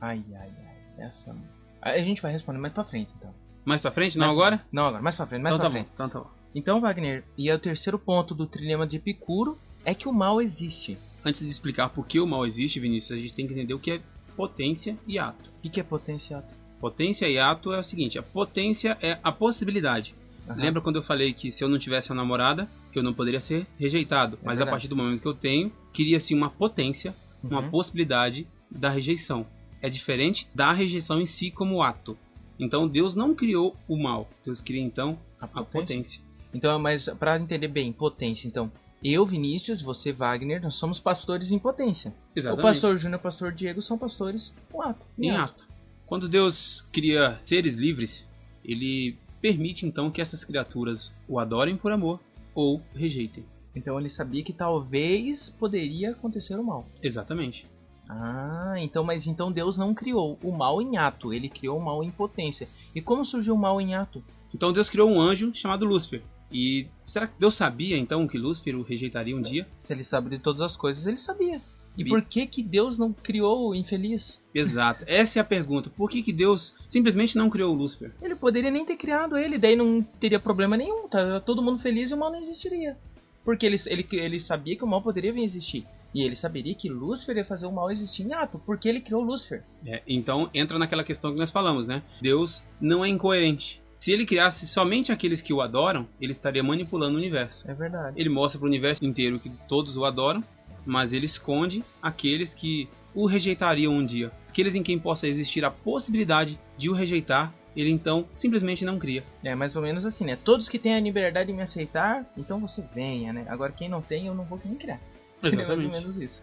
Ai, ai, ai. Essa. A gente vai responder mais pra frente, então. Mais pra frente? Não Mais- agora? Não, agora, mais pra frente, mais Então pra tá bom, frente. então tá bom. Então, Wagner, e é o terceiro ponto do trilema de Epicuro é que o mal existe. Antes de explicar por que o mal existe, Vinícius, a gente tem que entender o que é potência e ato. O que, que é potência? Potência e ato é o seguinte: a potência é a possibilidade. Aham. Lembra quando eu falei que se eu não tivesse uma namorada, que eu não poderia ser rejeitado? Mas a verdade. partir do momento que eu tenho, cria-se uma potência, uma Uhum. possibilidade da rejeição. É diferente da rejeição em si como ato. Então Deus não criou o mal. Deus cria então a, potência? potência. Então, mas pra entender bem, potência, então, eu, Vinícius, você, Wagner, nós somos pastores em potência. Exatamente. O pastor Júnior e o pastor Diego são pastores com ato. em ato. Quando Deus cria seres livres, ele permite então que essas criaturas o adorem por amor ou rejeitem. Então ele sabia que talvez poderia acontecer o mal. Exatamente. Ah, então, mas então Deus não criou o mal em ato, ele criou o mal em potência. E como surgiu o mal em ato? Então Deus criou um anjo chamado Lúcifer. E será que Deus sabia então que Lúcifer o rejeitaria um dia? Se ele sabe de todas as coisas, ele sabia. E por que que Deus não criou o infeliz? Exato. Essa é a pergunta. Por que, que Deus simplesmente não criou o Lúcifer? Ele poderia nem ter criado ele, daí não teria problema nenhum, tá todo mundo feliz e o mal não existiria. Porque ele, ele, ele sabia que o mal poderia vir existir. E ele saberia que Lúcifer ia fazer o mal existir em ato, porque ele criou Lúcifer. É, então entra naquela questão que nós falamos, né? Deus não é incoerente. Se ele criasse somente aqueles que o adoram, ele estaria manipulando o universo. É verdade. Ele mostra para o universo inteiro que todos o adoram, mas ele esconde aqueles que o rejeitariam um dia. Aqueles em quem possa existir a possibilidade de o rejeitar, ele então simplesmente não cria. É mais ou menos assim, né? Todos que têm a liberdade de me aceitar, então você venha, né? Agora quem não tem, eu não vou nem criar. É mais ou Exatamente. menos isso.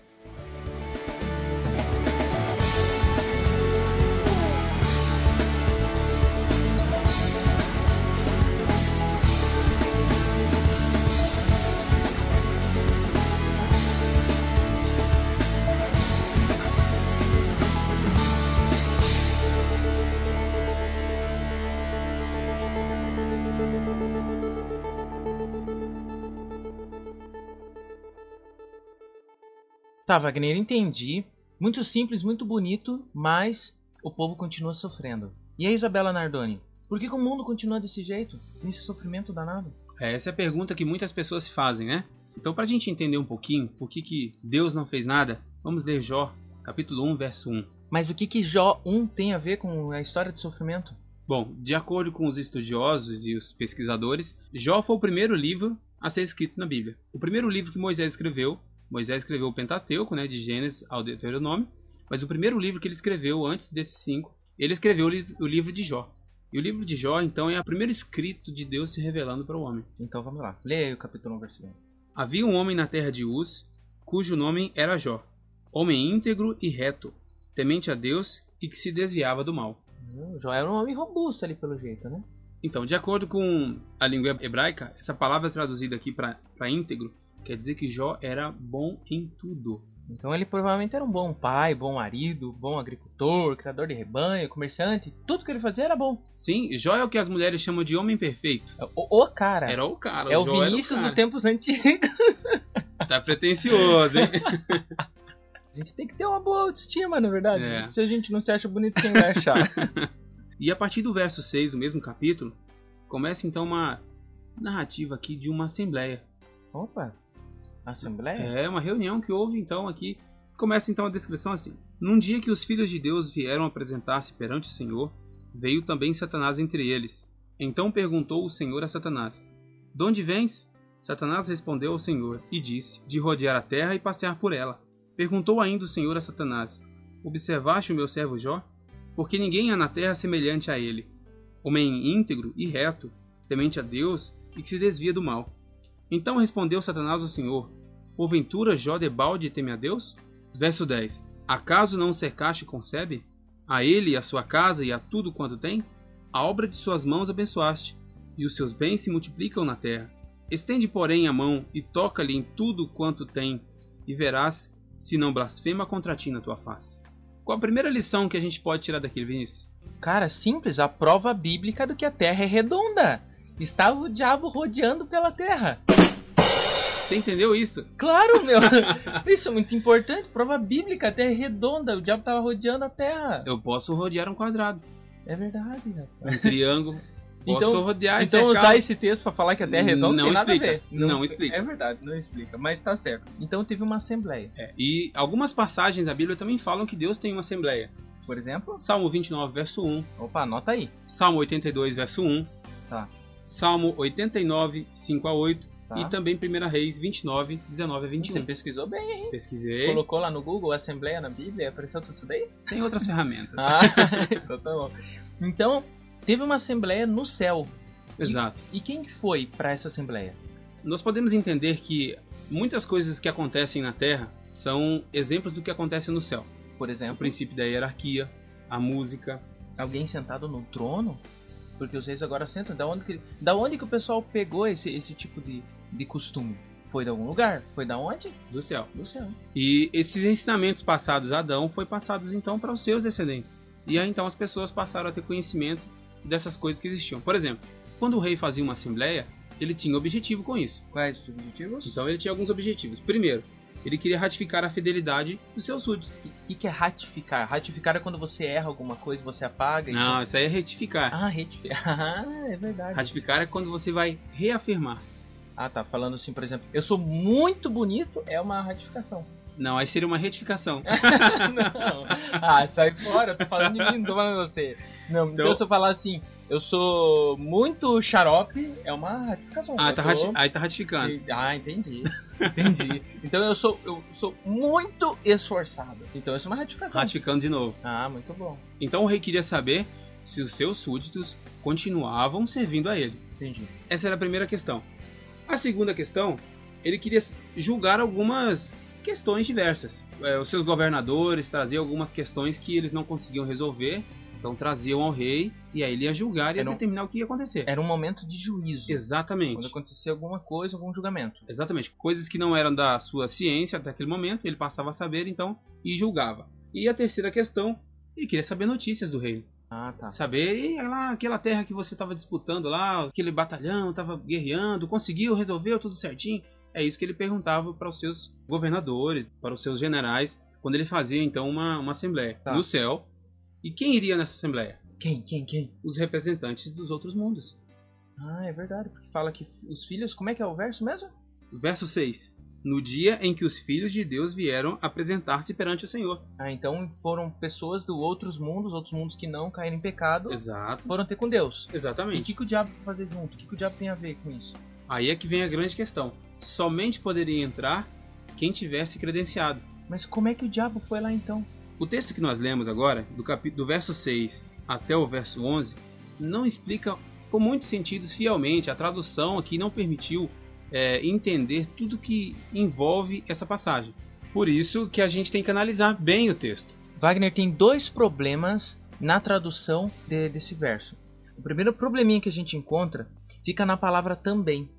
Tá, Wagner, entendi. Muito simples, muito bonito, mas o povo continua sofrendo. E a Isabela Nardoni? Por que, que o mundo continua desse jeito? Nesse sofrimento danado? Essa é a pergunta que muitas pessoas se fazem, né? Então, para a gente entender um pouquinho por que, que Deus não fez nada, vamos ler Jó, capítulo 1, verso 1. Mas o que que Jó 1 tem a ver com a história de sofrimento? Bom, de acordo com os estudiosos e os pesquisadores, Jó foi o primeiro livro a ser escrito na Bíblia. O primeiro livro que Moisés escreveu, Moisés escreveu o Pentateuco, né, de Gênesis ao Deuteronômio, mas o primeiro livro que ele escreveu antes desses cinco, ele escreveu o, li o livro de Jó. E o livro de Jó, então, é o primeiro escrito de Deus se revelando para o homem. Então vamos lá. Leia aí o capítulo 1, versículo 1. Havia um homem na terra de Uz, cujo nome era Jó, homem íntegro e reto, temente a Deus e que se desviava do mal. Hum, Jó era um homem robusto ali pelo jeito, né? Então, de acordo com a língua hebraica, essa palavra traduzida aqui para íntegro quer dizer que Jó era bom em tudo. Então ele provavelmente era um bom pai, bom marido, bom agricultor, criador de rebanho, comerciante. Tudo que ele fazia era bom. Sim, Jó é o que as mulheres chamam de homem perfeito. O, o cara. Era o cara. é o Jó Vinícius dos tempos antigos. Tá pretencioso, hein? A gente tem que ter uma boa autoestima, na verdade. É. Se a gente não se acha bonito, quem vai achar? E a partir do verso 6 do mesmo capítulo, começa então uma narrativa aqui de uma assembleia. Opa, assembleia? É, uma reunião que houve então aqui. Começa então a descrição assim: Num dia que os filhos de Deus vieram apresentar-se perante o Senhor, veio também Satanás entre eles. Então perguntou o Senhor a Satanás: De onde vens? Satanás respondeu ao Senhor e disse: De rodear a terra e passear por ela. Perguntou ainda o Senhor a Satanás: Observaste o meu servo Jó? Porque ninguém há na terra semelhante a ele, homem íntegro e reto, temente a Deus e que se desvia do mal. Então respondeu Satanás ao Senhor: Porventura Jó debalde teme a Deus? Verso 10: Acaso não o cercaste com Sebe? A ele e a sua casa e a tudo quanto tem? A obra de suas mãos abençoaste, e os seus bens se multiplicam na terra. Estende, porém, a mão e toca-lhe em tudo quanto tem, e verás se não blasfema contra ti na tua face. Qual a primeira lição que a gente pode tirar daquele, Vinícius? Cara, simples, a prova bíblica do que a terra é redonda. Estava o diabo rodeando pela terra. Você entendeu isso? Claro, meu. Isso é muito importante. Prova bíblica, a terra é redonda. O diabo estava rodeando a terra. Eu posso rodear um quadrado, É verdade, rapaz. um triângulo. Posso Então- rodear Então cercar- usar esse texto pra falar que a Terra é redonda Não tem nada explica. a ver. Não explica. É verdade, não explica, mas tá certo. Então teve uma assembleia. É, e algumas passagens da Bíblia também falam que Deus tem uma assembleia. Por exemplo, Salmo 29, verso 1. opa, anota aí. Salmo 82, verso 1. Tá. Salmo 89, 5 a 8. Tá. E também 1 Reis 29, 19 a Você 21. pesquisou bem, hein? Pesquisei. Colocou lá no Google Assembleia na Bíblia e apareceu tudo isso daí? Tem outras ferramentas. Ah, então tá bom. Então, teve uma assembleia no céu. Exato. E quem foi pra essa assembleia? Nós podemos entender que muitas coisas que acontecem na Terra são exemplos do que acontece no céu. Por O exemplo, princípio da hierarquia, a música. alguém sentado no trono? Porque os reis agora sentam. Da onde que, da onde que o pessoal pegou esse, esse tipo de, de costume? Foi de algum lugar? Foi da onde? do céu. Do céu. E esses ensinamentos passados a Adão foi passados então para os seus descendentes. E aí então as pessoas passaram a ter conhecimento dessas coisas que existiam. Por exemplo, quando o rei fazia uma assembleia, ele tinha objetivo com isso. Quais os objetivos? Então ele tinha alguns objetivos. Primeiro, ele queria ratificar a fidelidade dos seus súditos. O que, que é ratificar? Ratificar é quando você erra alguma coisa, você apaga. Não, isso aí é retificar. Ah, retificar. Ah, é verdade. Ratificar é quando você vai reafirmar. Ah, tá. Falando assim, por exemplo, eu sou muito bonito, é uma ratificação. Não, aí seria uma retificação. não. Ah, sai fora, eu tô falando de mim, não tô falando de você. Não, então, Então- se eu falar assim, eu sou muito xarope, é uma ratificação. Ah, tá tô- aí tá ratificando. Ah, entendi. Entendi. Então eu sou, eu sou muito esforçado. Então isso é uma ratificação. Ratificando de novo. Ah, muito bom. Então o rei queria saber se os seus súditos continuavam servindo a ele. Entendi. Essa era a primeira questão. A segunda questão, ele queria julgar algumas questões diversas. É, os seus governadores traziam algumas questões que eles não conseguiam resolver, então traziam ao rei e aí ele ia julgar e ia um- determinar o que ia acontecer. Era um momento de juízo. Exatamente. Quando acontecia alguma coisa, algum julgamento. Exatamente. Coisas que não eram da sua ciência até aquele momento, ele passava a saber então e julgava. E a terceira questão, ele queria saber notícias do rei. Ah, tá. Saber, e lá, aquela terra que você estava disputando lá, aquele batalhão estava guerreando, conseguiu, resolveu tudo certinho. É isso que ele perguntava para os seus governadores, para os seus generais, quando ele fazia então uma, uma assembleia Tá. no céu. E quem iria nessa assembleia? Quem, quem, quem? Os representantes dos outros mundos. Ah, é verdade, porque fala que os filhos. Como é que é o verso mesmo? Verso 6. No dia em que os filhos de Deus vieram apresentar-se perante o Senhor. Ah, então foram pessoas do outros mundos, outros mundos que não caíram em pecado, Exato. foram ter com Deus. E o Exatamente. que, que o diabo vai fazer junto? O que, que o diabo tem a ver com isso? Aí é que vem a grande questão. Somente poderia entrar quem tivesse credenciado. Mas como é que o diabo foi lá então? O texto que nós lemos agora, do, do verso 6 até o verso 11, não explica com muitos sentidos fielmente. A tradução aqui não permitiu é, entender tudo que envolve essa passagem. Por isso que a gente tem que analisar bem o texto. Wagner tem dois problemas na tradução de- desse verso. O primeiro probleminha que a gente encontra fica na palavra também.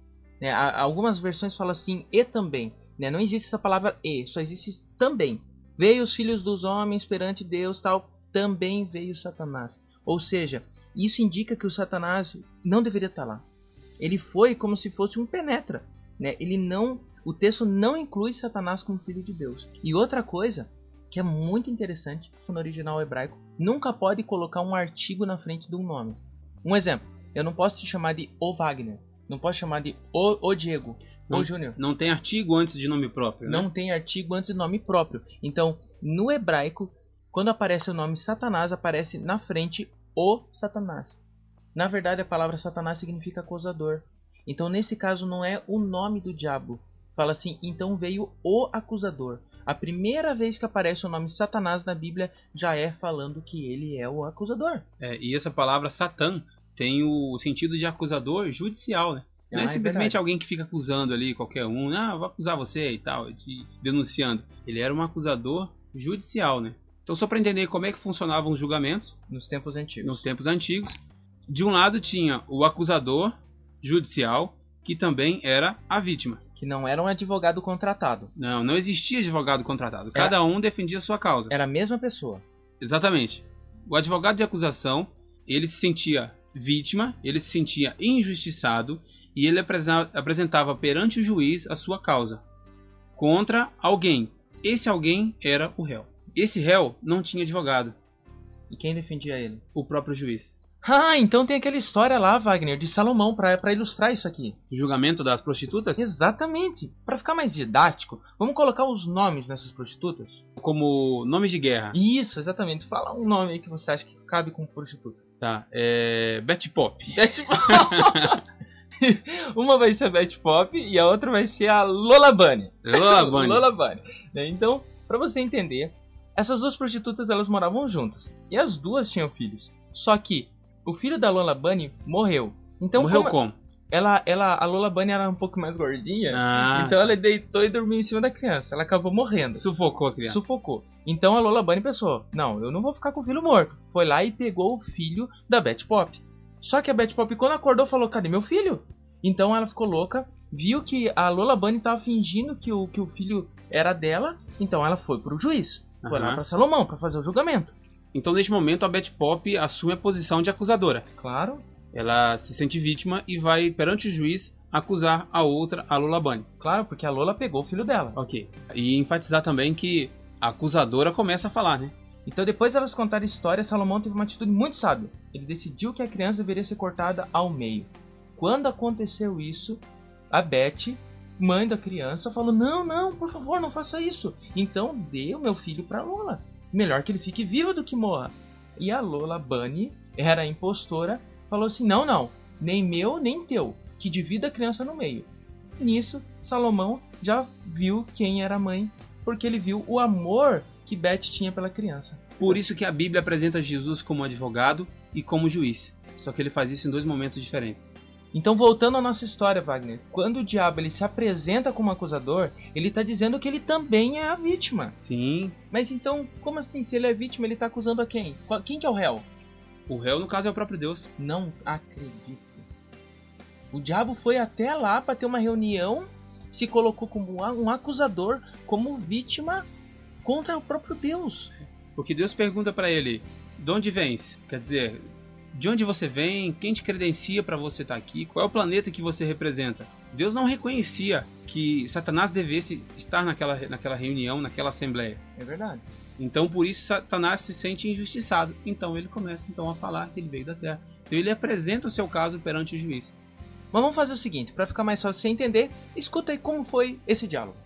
né? Algumas versões falam assim, e também. né? Não existe essa palavra e, só existe também. Veio os filhos dos homens perante Deus, tal, também veio Satanás. Ou seja, isso indica que o Satanás não deveria estar lá. Ele foi como se fosse um penetra. Né? Ele não, o texto não inclui Satanás como filho de Deus. E outra coisa que é muito interessante no original hebraico, nunca pode colocar um artigo na frente de um nome. Um exemplo, eu não posso te chamar de O Wagner, não posso chamar de O, o Diego, Não, O Júnior. não tem artigo antes de nome próprio, né? Não tem artigo antes de nome próprio. Então, no hebraico, quando aparece o nome Satanás, aparece na frente o Satanás. Na verdade, a palavra Satanás significa acusador. Então, nesse caso, não é o nome do diabo. Fala assim, então veio o acusador. A primeira vez que aparece o nome Satanás na Bíblia já é falando que ele é o acusador. É, e essa palavra Satã tem o sentido de acusador judicial, né? Não Ah, é é simplesmente verdade. alguém que fica acusando ali qualquer um, ah, vou acusar você e tal, te denunciando. Ele era um acusador judicial, né? Então, só para entender como é que funcionavam os julgamentos Nos tempos antigos. nos tempos antigos, de um lado tinha o acusador judicial, que também era a vítima. Que não era um advogado contratado. Não, não existia advogado contratado. Cada um defendia a sua causa. Era a mesma pessoa. Exatamente. O advogado de acusação, ele se sentia vítima, ele se sentia injustiçado e ele apresentava perante o juiz a sua causa contra alguém. Esse alguém era o réu. Esse réu não tinha advogado, E quem defendia ele? o próprio juiz. Ah, então tem aquela história lá, Wagner, de Salomão, pra, pra ilustrar isso aqui. O julgamento das prostitutas, Exatamente. Pra ficar mais didático, vamos colocar os nomes nessas prostitutas? como nomes de guerra. Isso, exatamente. Fala um nome aí que você acha que cabe com prostituta. Tá, é. Betty Pop. Betty Pop. Uma vai ser a Betty Pop e a outra vai ser a Lola Bunny. Lola Bunny. Lola Bunny. né? Então, pra você entender, essas duas prostitutas elas moravam juntas. E as duas tinham filhos. Só que o filho da Lola Bunny morreu. Então, Morreu como como? ela, ela, a Lola Bunny era um pouco mais gordinha, Ah. então ela deitou e dormiu em cima da criança. Ela acabou morrendo. Sufocou a criança. Sufocou. Então a Lola Bunny pensou: não, eu não vou ficar com o filho morto. Foi lá e pegou o filho da Betty Pop. Só que a Betty Pop, quando acordou, falou: cadê meu filho? Então ela ficou louca, viu que a Lola Bunny estava fingindo que o, que o filho era dela, então ela foi pro juiz. Foi lá Aham. pra Salomão pra fazer o julgamento. Então, neste momento, a Betty Pop assume a posição de acusadora. Claro. Ela se sente vítima e vai perante o juiz acusar a outra, a Lola Bunny. Claro, porque a Lola pegou o filho dela. Ok. E enfatizar também que a acusadora começa a falar, né? Então, depois delas contarem a história, Salomão teve uma atitude muito sábia. Ele decidiu que a criança deveria ser cortada ao meio. Quando aconteceu isso, a Beth, mãe da criança, falou: Não, não, por favor, não faça isso. Então, dê o meu filho pra Lola. Melhor que ele fique vivo do que morra. E a Lola Bunny, era a impostora, falou assim: Não, não, nem meu, nem teu, que divida a criança no meio. Nisso, Salomão já viu quem era a mãe, porque ele viu o amor que Beth tinha pela criança. Por isso que a Bíblia apresenta Jesus como advogado e como juiz. Só que ele faz isso em dois momentos diferentes. Então, voltando à nossa história, Wagner, quando o diabo ele se apresenta como acusador, ele está dizendo que ele também é a vítima. Sim. Mas então, como assim? Se ele é vítima, ele está acusando a quem? Quem que é o réu? O réu, no caso, é o próprio Deus. Não acredito. O diabo foi até lá para ter uma reunião, se colocou como um acusador, como vítima contra o próprio Deus. Porque Deus pergunta pra ele: De onde vens? Quer dizer, de onde você vem? Quem te credencia pra você estar aqui? Qual é o planeta que você representa? Deus não reconhecia que Satanás devesse estar naquela, naquela reunião, naquela assembleia. É verdade. Então por isso Satanás se sente injustiçado. Então ele começa então a falar que ele veio da terra. Então ele apresenta o seu caso perante o juiz. Mas vamos fazer o seguinte, para ficar mais fácil você entender, escuta aí como foi esse diálogo.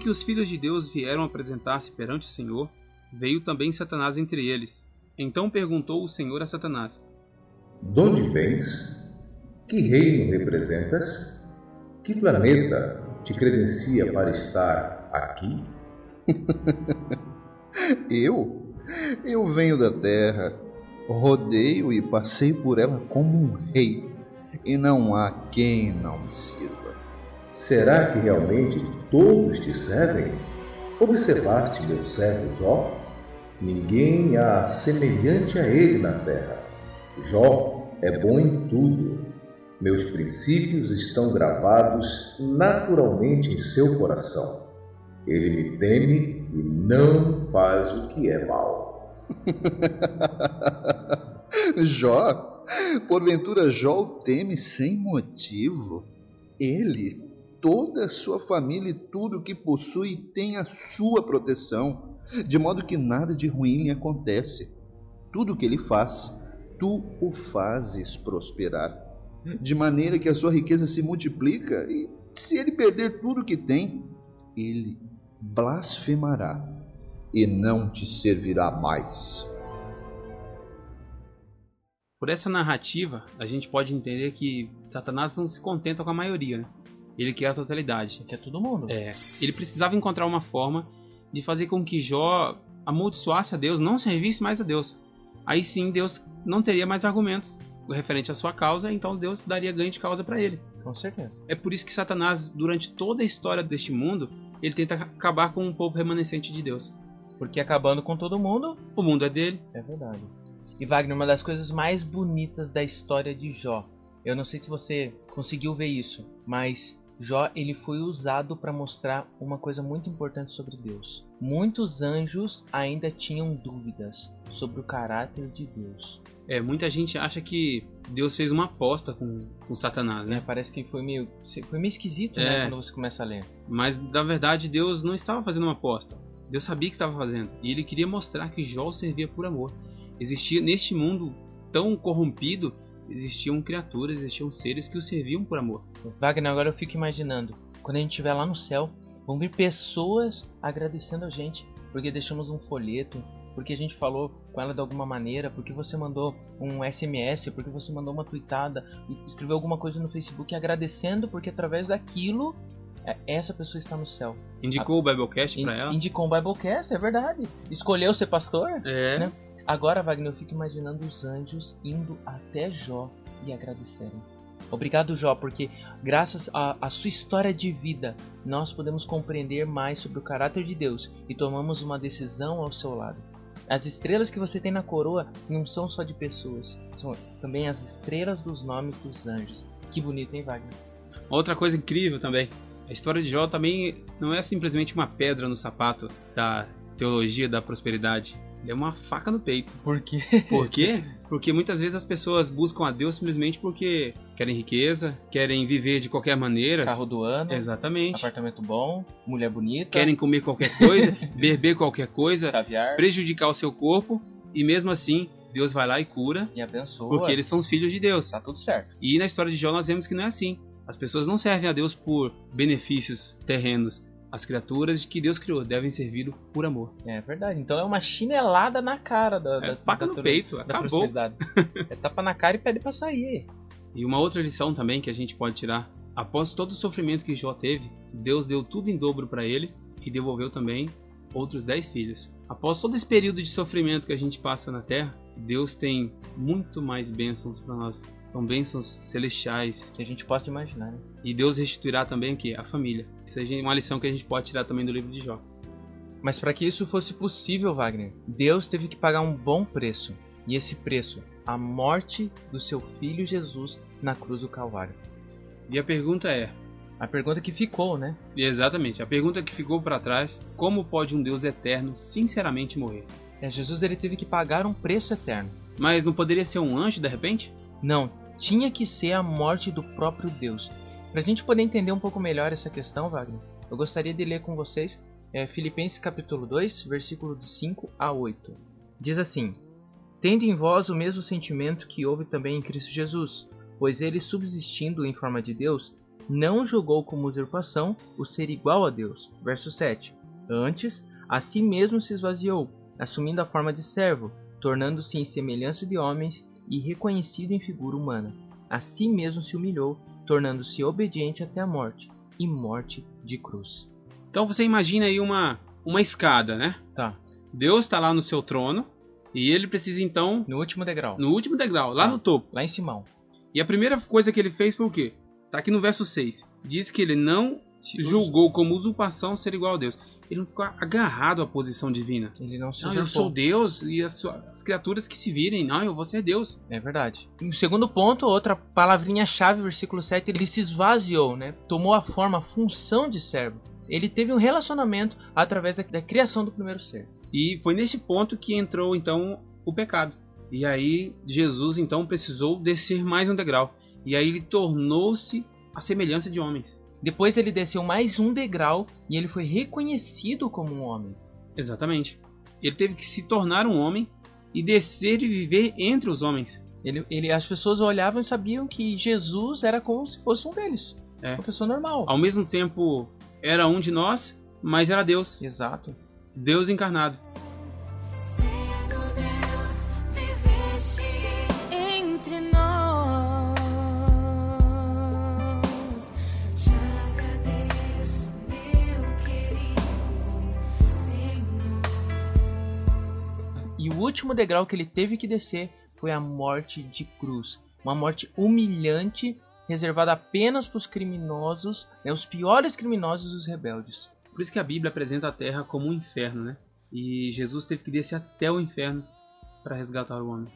Que os filhos de Deus vieram apresentar-se perante o Senhor, veio também Satanás entre eles. Então perguntou o Senhor a Satanás: De onde vens? Que reino representas? Que planeta te credencia para estar aqui? Eu? Eu venho da terra, rodeio e passei por ela como um rei, e não há quem não me sirva. Será que realmente todos te servem? Observaste meu servo Jó? Ninguém há semelhante a ele na terra. Jó é bom em tudo. Meus princípios estão gravados naturalmente em seu coração. Ele me teme e não faz o que é mal. Jó? Porventura Jó o teme sem motivo? Ele, toda a sua família e tudo o que possui tem a sua proteção, de modo que nada de ruim lhe acontece. Tudo o que ele faz, tu o fazes prosperar, de maneira que a sua riqueza se multiplica e se ele perder tudo o que tem, ele blasfemará e não te servirá mais. Por essa narrativa, a gente pode entender que Satanás não se contenta com a maioria, né? Ele quer a totalidade. Quer todo mundo. É. Ele precisava encontrar uma forma de fazer com que Jó amaldiçoasse a Deus, não servisse mais a Deus. Aí sim Deus não teria mais argumentos referente à sua causa, então Deus daria ganho de causa para ele. Com certeza. É por isso que Satanás, durante toda a história deste mundo, ele tenta acabar com um povo remanescente de Deus. Porque acabando com todo mundo, O mundo é dele. É verdade. E Wagner, uma das coisas mais bonitas da história de Jó. Eu não sei se você conseguiu ver isso, mas Jó ele foi usado para mostrar uma coisa muito importante sobre Deus. Muitos anjos ainda tinham dúvidas sobre o caráter de Deus. É, muita gente acha que Deus fez uma aposta com, com Satanás, né? Né? Parece que foi meio, foi meio esquisito, É. né, quando você começa a ler. Mas na verdade Deus não estava fazendo uma aposta. Deus sabia que estava fazendo. E ele queria mostrar que Jó servia por amor. Existia neste mundo tão corrompido, existiam criaturas, existiam seres que o serviam por amor. Wagner, agora eu fico imaginando, quando a gente estiver lá no céu, vão vir pessoas agradecendo a gente, porque deixamos um folheto, porque a gente falou com ela de alguma maneira, porque você mandou um SMS, porque você mandou uma tweetada, escreveu alguma coisa no Facebook agradecendo, porque através daquilo, é- essa pessoa está no céu. Indicou o Biblecast pra ela. Indicou um Biblecast, é verdade. Escolheu ser pastor? É. né? Agora, Wagner, eu fico imaginando os anjos indo até Jó e agradecerem. Obrigado, Jó, porque graças à sua história de vida, nós podemos compreender mais sobre o caráter de Deus e tomamos uma decisão ao seu lado. As estrelas que você tem na coroa não são só de pessoas, são também as estrelas dos nomes dos anjos. Que bonito, hein, Wagner? Outra coisa incrível também. A história de Jó também não é simplesmente uma pedra no sapato da teologia da prosperidade. É uma faca no peito. Por quê? Por quê? Porque muitas vezes as pessoas buscam a Deus simplesmente porque querem riqueza, querem viver de qualquer maneira. Carro do ano, Exatamente. apartamento bom, mulher bonita, Querem comer qualquer coisa, beber qualquer coisa, caviar prejudicar o seu corpo e mesmo assim Deus vai lá e cura e abençoa. porque eles são os filhos de Deus. Tá tudo certo. E na história de Jó nós vemos que não é assim. As pessoas não servem a Deus por benefícios terrenos. As criaturas que Deus criou devem servir por amor. É verdade. Então é uma chinelada na cara da, É da, faca da, no peito, da acabou. é tapa na cara e pede pra sair. E uma outra lição também que a gente pode tirar: após todo o sofrimento que Jó teve, Deus deu tudo em dobro para ele e devolveu também outros dez filhos. Após todo esse período de sofrimento que a gente passa na Terra, Deus tem muito mais bênçãos para nós. São bênçãos celestiais. Que a gente possa imaginar, né? E Deus restituirá também o quê? A família. É uma lição que a gente pode tirar também do livro de Jó. Mas para que isso fosse possível, Wagner, Deus teve que pagar um bom preço. E esse preço, a morte do seu filho Jesus na cruz do Calvário. E a pergunta é: A pergunta que ficou, né? exatamente, a pergunta que ficou para trás, como pode um Deus eterno sinceramente morrer? É, Jesus ele teve que pagar um preço eterno. Mas não poderia ser um anjo de repente? Não, tinha que ser a morte do próprio Deus. Pra gente poder entender um pouco melhor essa questão, Wagner, eu gostaria de ler com vocês é, Filipenses capítulo 2, versículo de 5 a 8. Diz assim: Tende em vós o mesmo sentimento que houve também em Cristo Jesus, pois ele, subsistindo em forma de Deus, não julgou como usurpação o ser igual a Deus. Verso 7. Antes, a si mesmo se esvaziou, assumindo a forma de servo, tornando-se em semelhança de homens e reconhecido em figura humana. A si mesmo se humilhou, tornando-se obediente até a morte, e morte de cruz. Então você imagina aí uma, uma escada, né? Tá. Deus está lá no seu trono e ele precisa então No último degrau. no último degrau, lá Tá. no topo. Lá em Simão. E a primeira coisa que ele fez foi o quê? Tá aqui no verso 6. Diz que ele não julgou como usurpação ser igual a Deus. Ele não ficou agarrado à posição divina. Ele não se Não, eu sou Deus e as, as criaturas que se virem. Não, eu vou ser Deus. É verdade. E o segundo ponto, outra palavrinha-chave, versículo 7, ele se esvaziou, né? Tomou a forma, a função de servo. Ele teve um relacionamento através da, da criação do primeiro ser. E foi nesse ponto que entrou então o pecado. E aí Jesus então precisou descer mais um degrau. E aí ele tornou-se a semelhança de homens. Depois ele desceu mais um degrau e ele foi reconhecido como um homem. Exatamente. Ele teve que se tornar um homem e descer e viver entre os homens. Ele, ele, as pessoas olhavam e sabiam que Jesus era como se fosse um deles. É. Uma pessoa normal. Ao mesmo tempo era um de nós, mas era Deus. Exato. Deus encarnado. Último degrau que ele teve que descer foi a morte de cruz. Uma morte humilhante, reservada apenas para os criminosos, né, os piores criminosos e os rebeldes. Por isso que a Bíblia apresenta a terra como um inferno, né? E Jesus teve que descer até o inferno para resgatar o homem.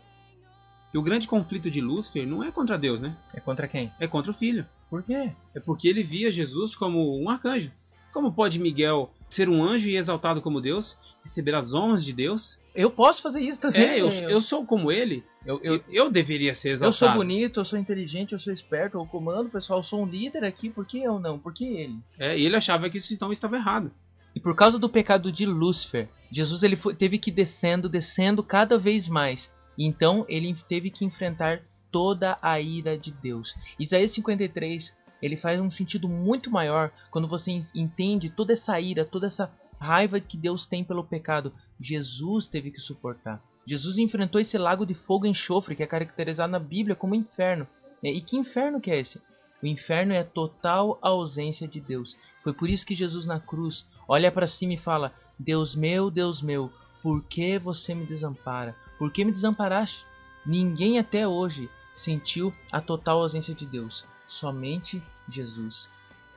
E o grande conflito de Lúcifer não é contra Deus, né? É contra quem? É contra o filho. Por quê? É porque ele via Jesus como um arcanjo. Como pode Miguel ser um anjo e exaltado como Deus, receber as honras de Deus? Eu posso fazer isso também. É, eu, eu sou como ele. eu, Eu, eu, eu deveria ser eu exaltado. sou bonito, eu sou inteligente, eu sou esperto, eu comando, pessoal, eu sou um líder aqui, por que eu não? Por que ele? É, e ele achava que isso então estava errado. E por causa do pecado de Lúcifer, Jesus ele foi- teve que ir descendo, descendo cada vez mais. E então ele teve que enfrentar toda a ira de Deus. Isaías 53, ele faz um sentido muito maior quando você en- entende toda essa ira, toda essa raiva que Deus tem pelo pecado. Jesus teve que suportar. Jesus enfrentou esse lago de fogo e enxofre que é caracterizado na Bíblia como inferno. É, E que inferno que é esse? O inferno é a total ausência de Deus. Foi por isso que Jesus na cruz olha para cima e fala: Deus meu, Deus meu, por que você me desampara? Por que me desamparaste? Ninguém até hoje sentiu a total ausência de Deus, somente Jesus.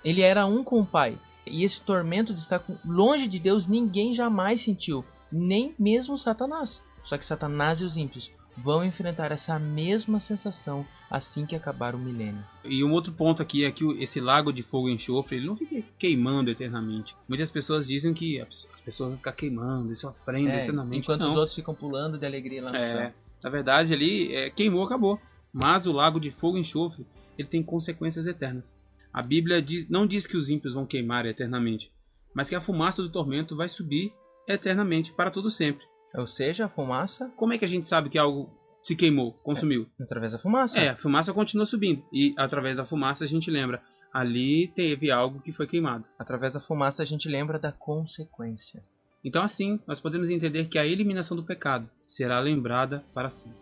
Ele era um com o Pai, e esse tormento de estar longe de Deus ninguém jamais sentiu, nem mesmo Satanás. Só que Satanás e os ímpios vão enfrentar essa mesma sensação assim que acabar o milênio. E um outro ponto aqui é que esse lago de fogo e enxofre ele não fica queimando eternamente. Muitas pessoas dizem que as as pessoas vão ficar queimando e sofrendo É, eternamente. enquanto não. os outros ficam pulando de alegria lá no É, céu. na verdade, ali é, queimou, acabou. Mas o lago de fogo e enxofre ele tem consequências eternas. A Bíblia diz- não diz que os ímpios vão queimar eternamente, mas que a fumaça do tormento vai subir eternamente para todo sempre. Ou seja, a fumaça Como é que a gente sabe que algo se queimou, consumiu? através da fumaça. É, a fumaça continua subindo e através da fumaça a gente lembra ali teve algo que foi queimado. Através da fumaça a gente lembra da consequência. Então assim, nós podemos entender que a eliminação do pecado será lembrada para sempre.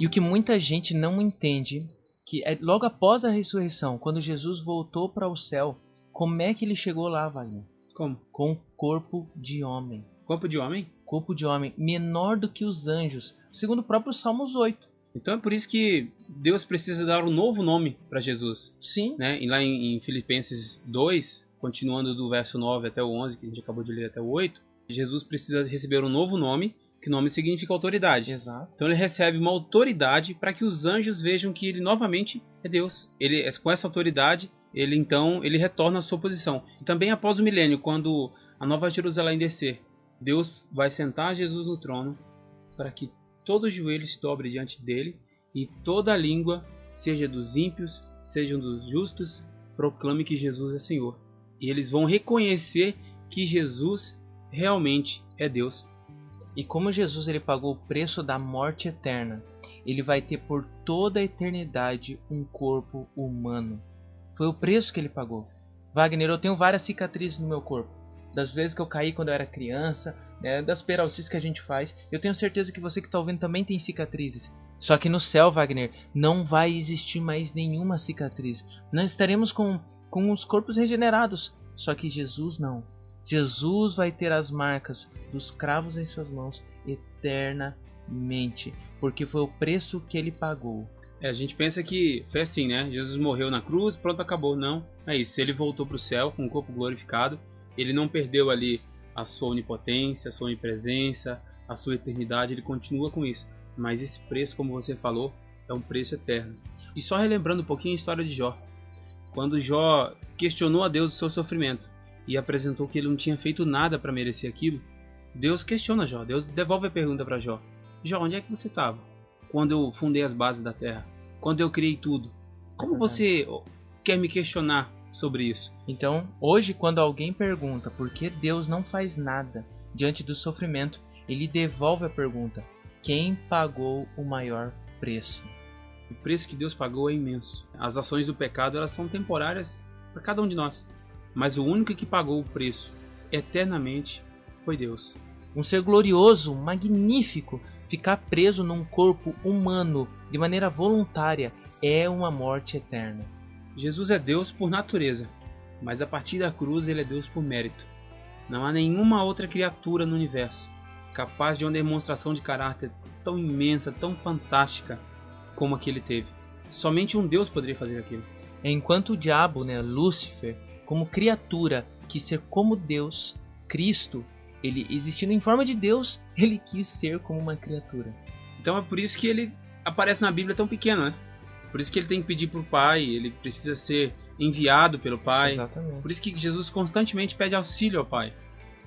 E o que muita gente não entende, que é logo após a ressurreição, quando Jesus voltou para o céu, como é que ele chegou lá, Wagner? Como? Com corpo de homem. Corpo de homem? Corpo de homem, menor do que os anjos, segundo o próprio Salmos 8. Então é por isso que Deus precisa dar um novo nome para Jesus. Sim. Né? E lá em, em Filipenses 2, continuando do verso 9 até o 11, que a gente acabou de ler até o 8, Jesus precisa receber um novo nome, que nome significa autoridade. Exato. Então ele recebe uma autoridade para que os anjos vejam que ele novamente é Deus. Ele com essa autoridade, ele então ele retorna à sua posição. E também após o milênio, quando a Nova Jerusalém descer, Deus vai sentar Jesus no trono para que todo joelho se dobre diante dele e toda língua, seja dos ímpios, sejam dos justos, proclame que Jesus é Senhor. E eles vão reconhecer que Jesus realmente é Deus. E como Jesus ele pagou o preço da morte eterna, ele vai ter por toda a eternidade um corpo humano. Foi o preço que ele pagou. Wagner, eu tenho várias cicatrizes no meu corpo. Das vezes que eu caí quando eu era criança, né, das peraltices que a gente faz. Eu tenho certeza que você que está ouvindo também tem cicatrizes. Só que no céu, Wagner, não vai existir mais nenhuma cicatriz. Nós estaremos com, com os corpos regenerados. Só que Jesus não. Jesus vai ter as marcas dos cravos em suas mãos eternamente, porque foi o preço que ele pagou. É, a gente pensa que foi assim, né? Jesus morreu na cruz, pronto, acabou. Não, é isso. Ele voltou para o céu com o corpo glorificado. Ele não perdeu ali a sua onipotência, a sua onipresença, a sua eternidade. Ele continua com isso. Mas esse preço, como você falou, é um preço eterno. E só relembrando um pouquinho a história de Jó. Quando Jó questionou a Deus o seu sofrimento e apresentou que ele não tinha feito nada para merecer aquilo, Deus questiona Jó. Deus devolve a pergunta para Jó: Jó, onde é que você estava quando eu fundei as bases da terra? Quando eu criei tudo? Como você quer me questionar sobre isso? Então, hoje, quando alguém pergunta por que Deus não faz nada diante do sofrimento, ele devolve a pergunta: quem pagou o maior preço? O preço que Deus pagou é imenso. As ações do pecado elas são temporárias para cada um de nós, mas o único que pagou o preço eternamente foi Deus. Um ser glorioso, magnífico, ficar preso num corpo humano de maneira voluntária é uma morte eterna. Jesus é Deus por natureza, mas a partir da cruz ele é Deus por mérito. Não há nenhuma outra criatura no universo capaz de uma demonstração de caráter tão imensa, tão fantástica como a que ele teve. Somente um Deus poderia fazer aquilo. Enquanto o diabo, né, Lúcifer, como criatura, quis ser como Deus, Cristo, ele existindo em forma de Deus, ele quis ser como uma criatura. Então é por isso que ele aparece na Bíblia tão pequeno, né? Por isso que ele tem que pedir pro Pai, ele precisa ser enviado pelo Pai. Exatamente. Por isso que Jesus constantemente pede auxílio ao Pai.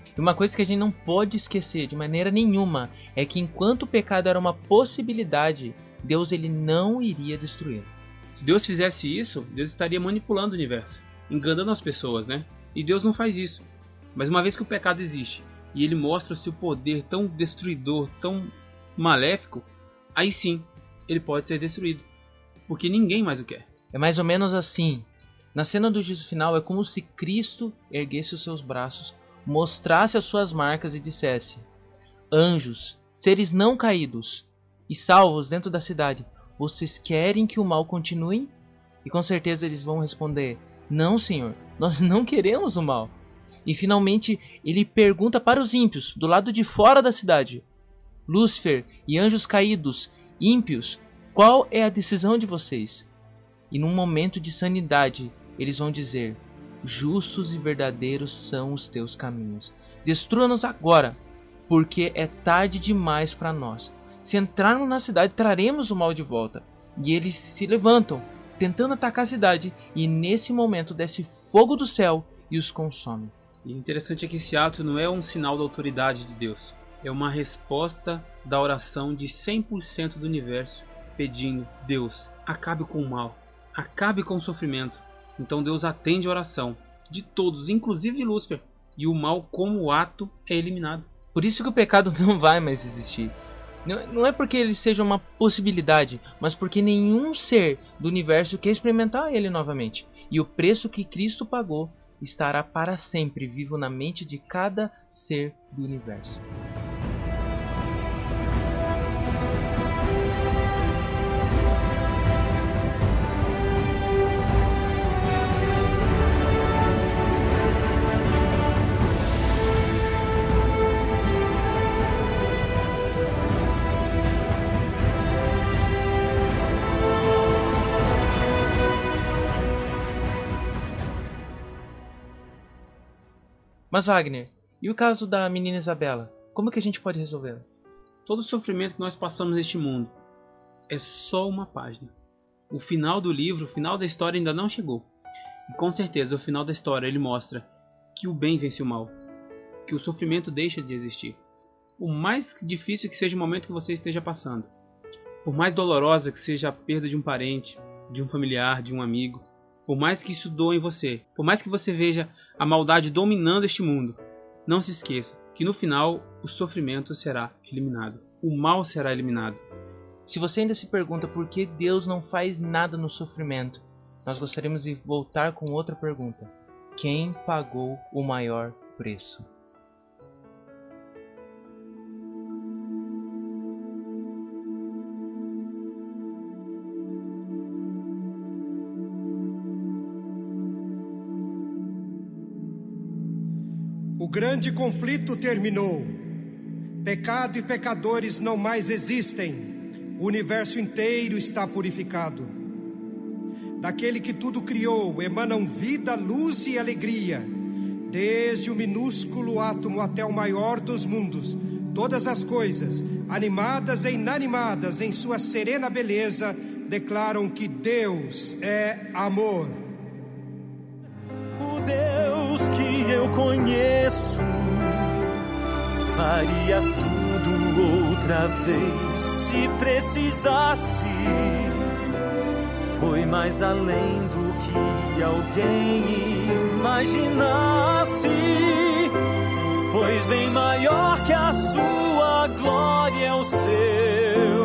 E uma coisa que a gente não pode esquecer de maneira nenhuma é que enquanto o pecado era uma possibilidade, Deus ele não iria destruí-lo. Se Deus fizesse isso, Deus estaria manipulando o universo, enganando as pessoas, né? E Deus não faz isso. Mas uma vez que o pecado existe e ele mostra o seu poder tão destruidor, tão maléfico, aí sim ele pode ser destruído, porque ninguém mais o quer. É mais ou menos assim. Na cena do juízo final é como se Cristo erguesse os seus braços, mostrasse as suas marcas e dissesse: Anjos, seres não caídos e salvos dentro da cidade, vocês querem que o mal continue? E com certeza eles vão responder: Não, Senhor, nós não queremos o mal. E finalmente ele pergunta para os ímpios, do lado de fora da cidade: Lúcifer e anjos caídos, ímpios, qual é a decisão de vocês? E num momento de sanidade, eles vão dizer: Justos e verdadeiros são os teus caminhos. Destrua-nos agora, porque é tarde demais para nós. Se entrarmos na cidade, traremos o mal de volta. E eles se levantam, tentando atacar a cidade, e nesse momento desce fogo do céu e os consome. E o interessante é que esse ato não é um sinal da autoridade de Deus, é uma resposta da oração de 100% do universo pedindo: Deus, acabe com o mal, acabe com o sofrimento. Então Deus atende a oração de todos, inclusive de Lúcifer, e o mal, como ato, é eliminado. Por isso que o pecado não vai mais existir. Não é porque ele seja uma possibilidade, mas porque nenhum ser do universo quer experimentar ele novamente. E o preço que Cristo pagou estará para sempre vivo na mente de cada ser do universo. Mas Wagner, e o caso da menina Isabela? Como que a gente pode resolvê-lo? Todo o sofrimento que nós passamos neste mundo é só uma página. O final do livro, o final da história ainda não chegou. E com certeza, o final da história ele mostra que o bem vence o mal, que o sofrimento deixa de existir. o mais difícil que seja o momento que você esteja passando. Por mais dolorosa que seja a perda de um parente, de um familiar, de um amigo, por mais que isso doa em você, por mais que você veja a maldade dominando este mundo, não se esqueça que no final o sofrimento será eliminado, o mal será eliminado. Se você ainda se pergunta por que Deus não faz nada no sofrimento, nós gostaríamos de voltar com outra pergunta: quem pagou o maior preço? Grande conflito terminou. Pecado e pecadores não mais existem. O universo inteiro está purificado. Daquele que tudo criou emanam vida, luz e alegria. Desde o minúsculo átomo até o maior dos mundos, todas as coisas, animadas e inanimadas, em sua serena beleza, declaram que Deus é amor. Eu conheço faria tudo outra vez se precisasse. Foi mais além do que alguém imaginasse. Pois bem maior que a sua glória é o seu